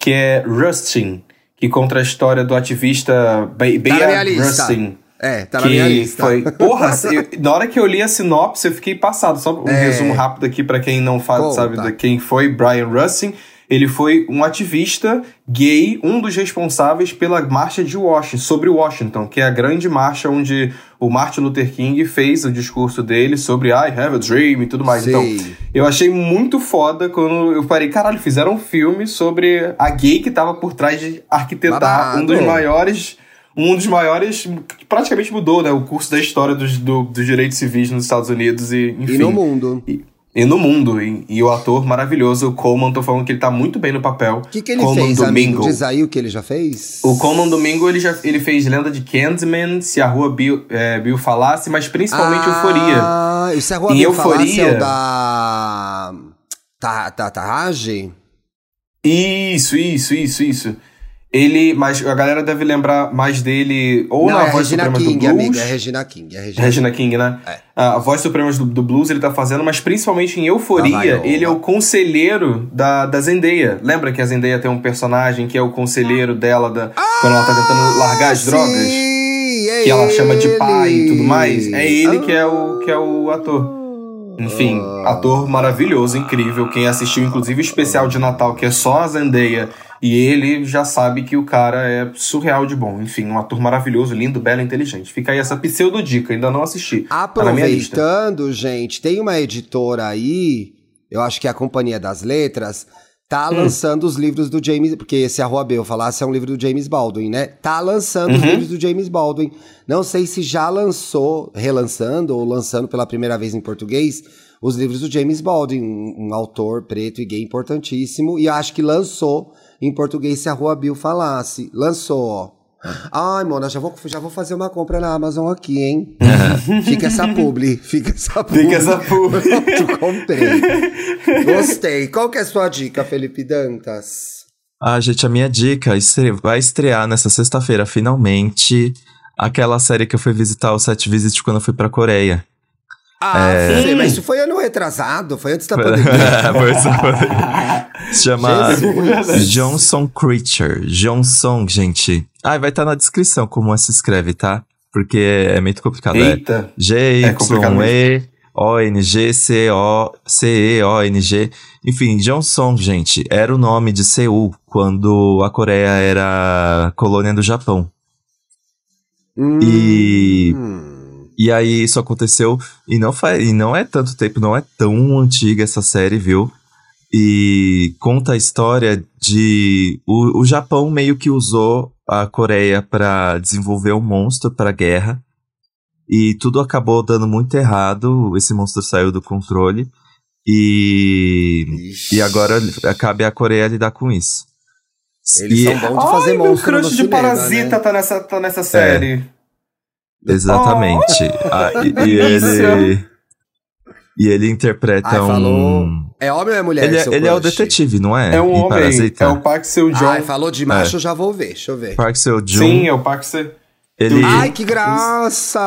que é Rustin, que conta a história do ativista Bayard Rustin. É, tá na minha lista. Foi, [laughs] porra, eu, na hora que eu li a sinopse, eu fiquei passado. Só um é. resumo rápido aqui para quem não faz, sabe quem foi Brian Russing. Ele foi um ativista gay, um dos responsáveis pela marcha de Washington, sobre Washington, que é a grande marcha onde o Martin Luther King fez o discurso dele sobre I have a dream e tudo mais. Então, Sim. Então, eu achei muito foda quando eu parei, caralho, fizeram um filme sobre a gay que tava por trás de arquitetar Babado. um dos maiores um dos maiores, que praticamente mudou né, o curso da história dos, do, dos direitos civis nos Estados Unidos e, enfim, e no mundo. E, e no mundo. E, e, o ator maravilhoso, o Coleman, tô falando que ele tá muito bem no papel. O que, que ele Coleman fez, Domingo. amigo? Diz aí o que ele já fez. O Coleman Domingo, ele, já, ele fez Lenda de Candyman, Se a Rua Bill, é, Bill Falasse, mas principalmente ah, Euforia. Se a Rua em Bill Euforia, Falasse é o da... Tá, tá, Tarrage? Isso, isso, isso, isso. Ele, mas a galera deve lembrar mais dele ou Não, na é Voz Regina Suprema King, do Blues. Amiga, é Regina King, é Regina, Regina King, King né? É. A Voz Suprema do, do, Blues ele tá fazendo, mas principalmente em Euforia, ele é o conselheiro da, da Zendaya. Lembra que a Zendaya tem um personagem que é o conselheiro dela da, ah, quando ela tá tentando largar as sim, drogas? É que ela chama de pai e tudo mais. É ele ah. que, é o, que é o ator. Enfim, ator maravilhoso, incrível. Quem assistiu, inclusive, o especial de Natal, que é só a Zendaya e ele já sabe que o cara é surreal de bom. Enfim, um ator maravilhoso, lindo, belo, inteligente. Fica aí essa pseudo dica, ainda não assisti. Tá Aproveitando, tá gente, tem uma editora aí, eu acho que é a Companhia das Letras, tá hum. lançando os livros do James, porque esse é a Rua B, eu falasse é um livro do James Baldwin, né? Tá lançando uhum. os livros do James Baldwin. Não sei se já lançou, relançando ou lançando pela primeira vez em português, os livros do James Baldwin, um, um autor preto e gay importantíssimo, e acho que lançou em português se a Rua Bill falasse. Lançou, ó. Ai, Mona, já vou, já vou fazer uma compra na Amazon aqui, hein? [laughs] fica essa publi, fica essa publi. Fica essa publi. [laughs] Pronto, comprei. Gostei. Qual que é a sua dica, Felipe Dantas? Ah, gente, a minha dica vai estrear nessa sexta-feira, finalmente, aquela série que eu fui visitar o Set Visit quando eu fui pra Coreia. Ah, é... sim, mas isso foi ano retrasado, foi antes da [laughs] pandemia. foi antes da pandemia. Se [laughs] chama Johnson Creature. Johnson, gente. Ah, vai estar tá na descrição como se escreve, tá? Porque é muito complicado. É Eita. É G-Y-E-O-N-G-C-O-C-E-O-N-G. Enfim, Johnson, gente, era o nome de Seul quando a Coreia era colônia do Japão. Hum. E e aí isso aconteceu e não, faz, e não é tanto tempo, não é tão antiga essa série, viu? E conta a história de. O, o Japão meio que usou a Coreia para desenvolver um monstro para guerra. E tudo acabou dando muito errado. Esse monstro saiu do controle. E. Ixi. E agora cabe a Coreia lidar com isso. Eles e... são bons de fazer Ai, monstro. Meu crush de cinema, Parasita né? tá, nessa, tá nessa série. É. Exatamente. Oh, ah, e, e ele. E ele interpreta Ai, um. É homem ou é mulher? Ele, é, ele é o detetive, não é? É um homem. Parasita. É o Park Seo Joon. Ai, falou de macho, é. já vou ver. Deixa eu ver. Park Seo Joon. Sim, é o Park Seo. Ele... Ai, que graça!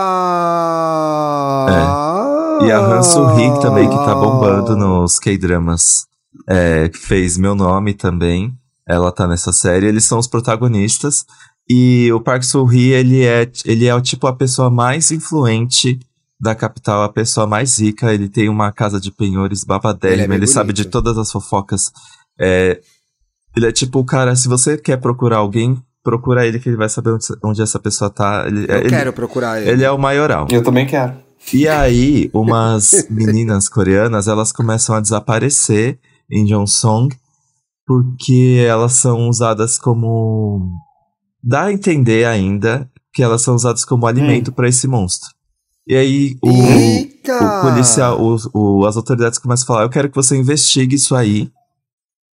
É. E a Han Soo-hee também, que tá bombando nos K-dramas. É, fez Meu Nome também. Ela tá nessa série. Eles são os protagonistas. E o Park Soo-hee, ele é, ele é tipo a pessoa mais influente da capital, a pessoa mais rica. Ele tem uma casa de penhores babadérrima, ele, é ele sabe de todas as fofocas. É, ele é tipo o cara, se você quer procurar alguém, procura ele que ele vai saber onde, onde essa pessoa tá. Ele, Eu ele, quero procurar ele. Ele é o maioral. Eu também quero. E aí, umas [laughs] meninas coreanas, elas começam a desaparecer em Jongsong porque elas são usadas como dá a entender ainda que elas são usadas como alimento hum. para esse monstro. E aí o, o policial, o, o, as autoridades começam a falar: Eu quero que você investigue isso aí,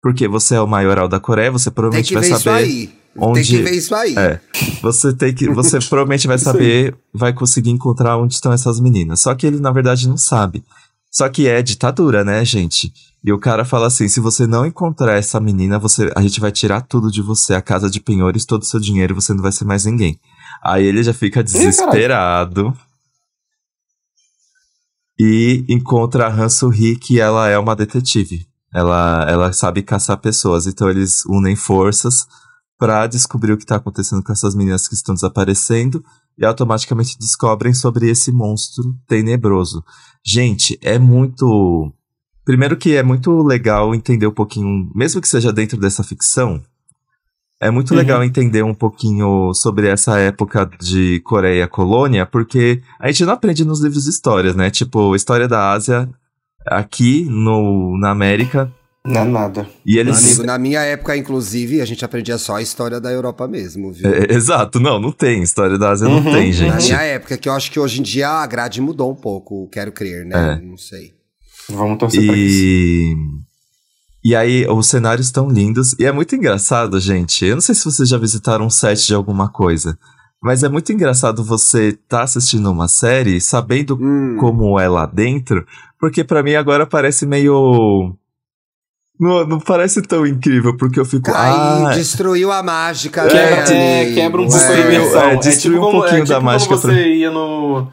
porque você é o maioral da Coreia, você provavelmente vai saber. Isso aí. Onde, tem que ver isso aí. É. Você tem que. Você [laughs] provavelmente vai saber, vai conseguir encontrar onde estão essas meninas. Só que ele, na verdade, não sabe. Só que é ditadura, né, gente? E o cara fala assim: se você não encontrar essa menina, você, a gente vai tirar tudo de você, a casa de penhores, todo o seu dinheiro, você não vai ser mais ninguém. Aí ele já fica desesperado. e encontra a Han Soo-hee, que ela é uma detetive. Ela, ela sabe caçar pessoas. Então eles unem forças para descobrir o que tá acontecendo com essas meninas que estão desaparecendo. e automaticamente descobrem sobre esse monstro tenebroso. Gente, é muito. Primeiro que é muito legal entender um pouquinho, mesmo que seja dentro dessa ficção, é muito Uhum. legal entender um pouquinho sobre essa época de Coreia colônia, porque a gente não aprende nos livros de histórias, né? Tipo, história da Ásia aqui no, na América. Não é nada. E eles. Amigo, na minha época, inclusive, a gente aprendia só a história da Europa mesmo, viu? É, exato, não, não tem. História da Ásia Uhum. não tem, Na gente. minha época, que eu acho que hoje em dia a grade mudou um pouco, quero crer, né? Não sei. Vamos torcer pra isso. E. E aí, os cenários estão lindos. E é muito engraçado, gente. Eu não sei se vocês já visitaram um set de alguma coisa. Mas é muito engraçado você estar assistindo uma série sabendo Hum. como é lá dentro. Porque pra mim agora parece meio. Não, não parece tão incrível, porque eu fico. Aí ah, destruiu a mágica, Quebra, né, é, amigo? quebra um pouco Destruiu, a imersão. é, destruiu um como- pouquinho tipo da mágica Quando pra- você ia no.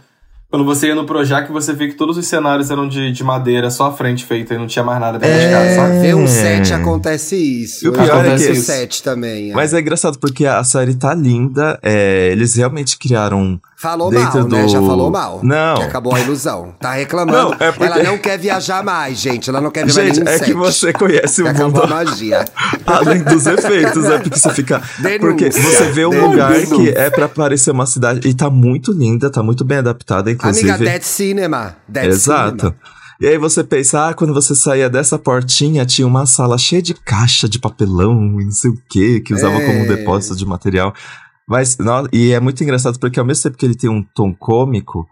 Quando você ia no Projac, você via que todos os cenários eram de, de madeira, só a frente feita e não tinha mais nada dentro de casa, É, sabe? ver um set acontece isso. E o pior é vi que- o set também. é. Mas é engraçado porque a série tá linda. é, eles realmente criaram Falou dentro mal, né? do- Já falou mal. Não. Que acabou a ilusão. Tá reclamando. Não, é porque- Ela não quer viajar mais, gente. Ela não quer ver mais Gente, é que você conhece o mundo a magia. [laughs] além dos efeitos, é porque você fica. Denúncia. Porque você vê um Denúncia. lugar que é pra parecer uma cidade e tá muito linda, tá muito bem adaptada, inclusive. Amiga, Dead Cinema. Dead Exato. Cinema. E aí você pensa, ah, quando você saía dessa portinha, tinha uma sala cheia de caixa de papelão e não sei o que, que usava É. como depósito de material. Mas, no- e é muito engraçado porque ao mesmo tempo que ele tem um tom cômico,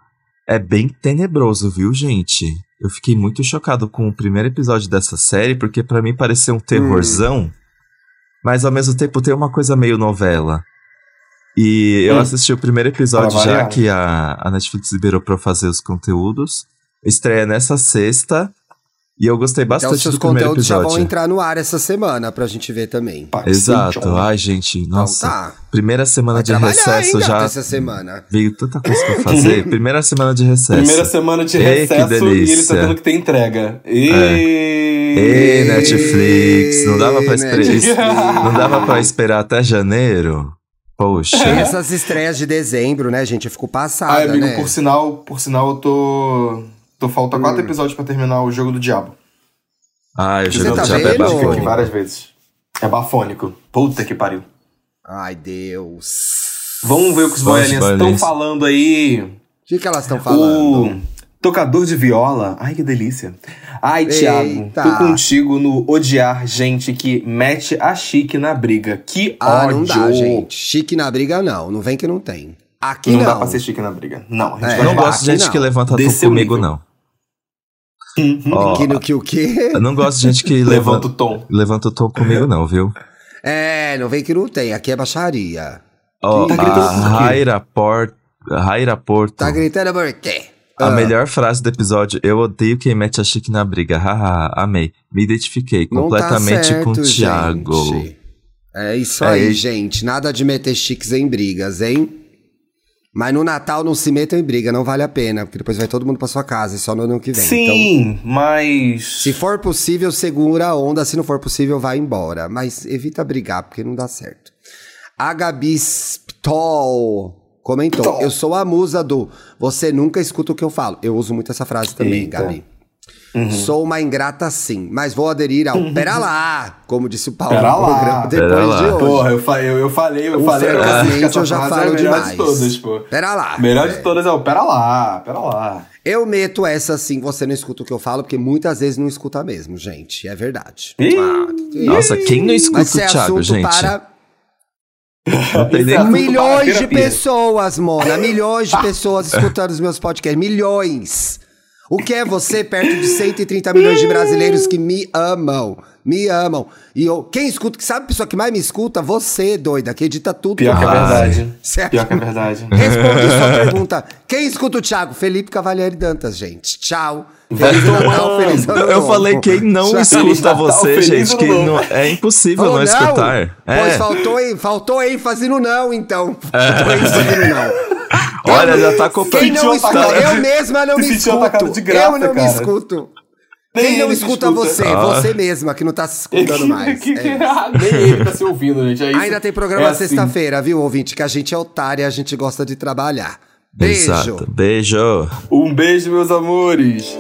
é bem tenebroso, viu, gente? Eu fiquei muito chocado com o primeiro episódio dessa série, porque pra mim pareceu um terrorzão, mas ao mesmo tempo tem uma coisa meio novela. E eu Hum. assisti o primeiro episódio já que a, a Netflix liberou pra eu fazer os conteúdos. Estreia nessa sexta. E eu gostei Então, bastante seus do primeiro conteúdos já episódio. vão entrar no ar essa semana pra gente ver também. Exato. Ai, gente, nossa. Então tá. Primeira semana Vai de recesso ainda já. essa semana. Veio tanta coisa pra fazer. [laughs] primeira semana de recesso. Primeira semana de Ei, que recesso e ele delícia. tá tendo que ter entrega. E... Ei, Netflix, não dava pra esperar. Não dava pra esperar até janeiro? Poxa. Tem essas estreias de dezembro, né, gente? Eu fico passada, Ai, amigo, né? por sinal, por sinal, eu tô. Tô falta Hum. quatro episódios pra terminar o jogo do diabo. Ai, o Você jogo tá do diabo é? Dica aqui bafônico. várias vezes. É bafônico. Puta que pariu. Ai, Deus. Vamos ver o que os boiolinhas estão falando aí. O que, que elas estão falando? O tocador de viola. Ai, que delícia. Ai, Thiago, Eita. tô contigo no odiar gente que mete a chique na briga. Que Ah, ódio. não dá, gente. Chique na briga, não. Não vem que não tem. Aqui Não, não. dá pra ser chique na briga. Não, a gente É, Eu não gosto de gente não. que levanta o comigo, nível. não. Ó, Aqui no que o quê? eu não gosto de gente que Levanta levanta, o tom. levanta o tom comigo, não, viu? É, não vem que não tem. Aqui é baixaria. Ó, Tá a? Raira Porto. Raira Porto. Tá gritando por quê? A Ah, melhor frase do episódio, eu odeio quem mete a chique na briga. Haha, amei. Me identifiquei não tá completamente com o certo, Thiago. gente. É isso É, aí, gente. Nada de meter chiques em brigas, hein? Mas no Natal não se metam em briga, não vale a pena, porque depois vai todo mundo pra sua casa, e só no ano que vem. Então, Sim, mas. se for possível, segura a onda, se não for possível, vai embora. Mas evita brigar, porque não dá certo. A Gabi Sptol comentou. Eu sou a musa do Você nunca escuta o que eu falo. Eu uso muito essa frase também, Eita. Gabi. Sou uma ingrata sim, mas vou aderir ao Pera lá, como disse o Paulo Pera no lá. programa depois lá. de hoje. Porra, eu, fa- eu, eu falei, eu O falei. eu francamente eu já falo é demais. de todas, pô. Pera lá. Melhor É. de todas é o pera lá, pera lá. Eu meto essa sim, você não escuta o que eu falo, porque muitas vezes não escuta mesmo, gente. É verdade. Ih, Ah, Nossa, quem não escuta Mas o é Thiago, gente? para milhões de pessoas, Mona. Milhões de pessoas escutando os meus podcasts. Milhões. O que é você perto de 130 milhões de brasileiros que me amam? Me amam. E eu, quem escuta, que sabe a pessoa que mais me escuta? Você, doida, que edita tudo. Pior que é verdade. Certo. Pior que é verdade. Responde sua pergunta. Quem escuta o Thiago? Felipe Cavalieri Dantas, gente. Tchau. Feliz Natal, feliz ano Eu falei quem não Tchau. escuta você, gente, que não, é impossível Oh, não, escutar. Pois É. faltou, faltou ênfase no não, então. Faltou ênfase no não. Olha, já tá comprando. Quem não sentiu escuta, atacado eu mesma não me escuto. de graça, eu não me cara. escuto. Nem Quem não escuta, escuta. você? Ah. Você mesma que não tá se escutando [laughs] mais. Que- que- É. Nem ele tá se ouvindo, gente. É isso. Ainda tem programa É assim. sexta-feira, viu, ouvinte? Que a gente é otário e a gente gosta de trabalhar. Beijo! Exato. Beijo. Um beijo, meus amores.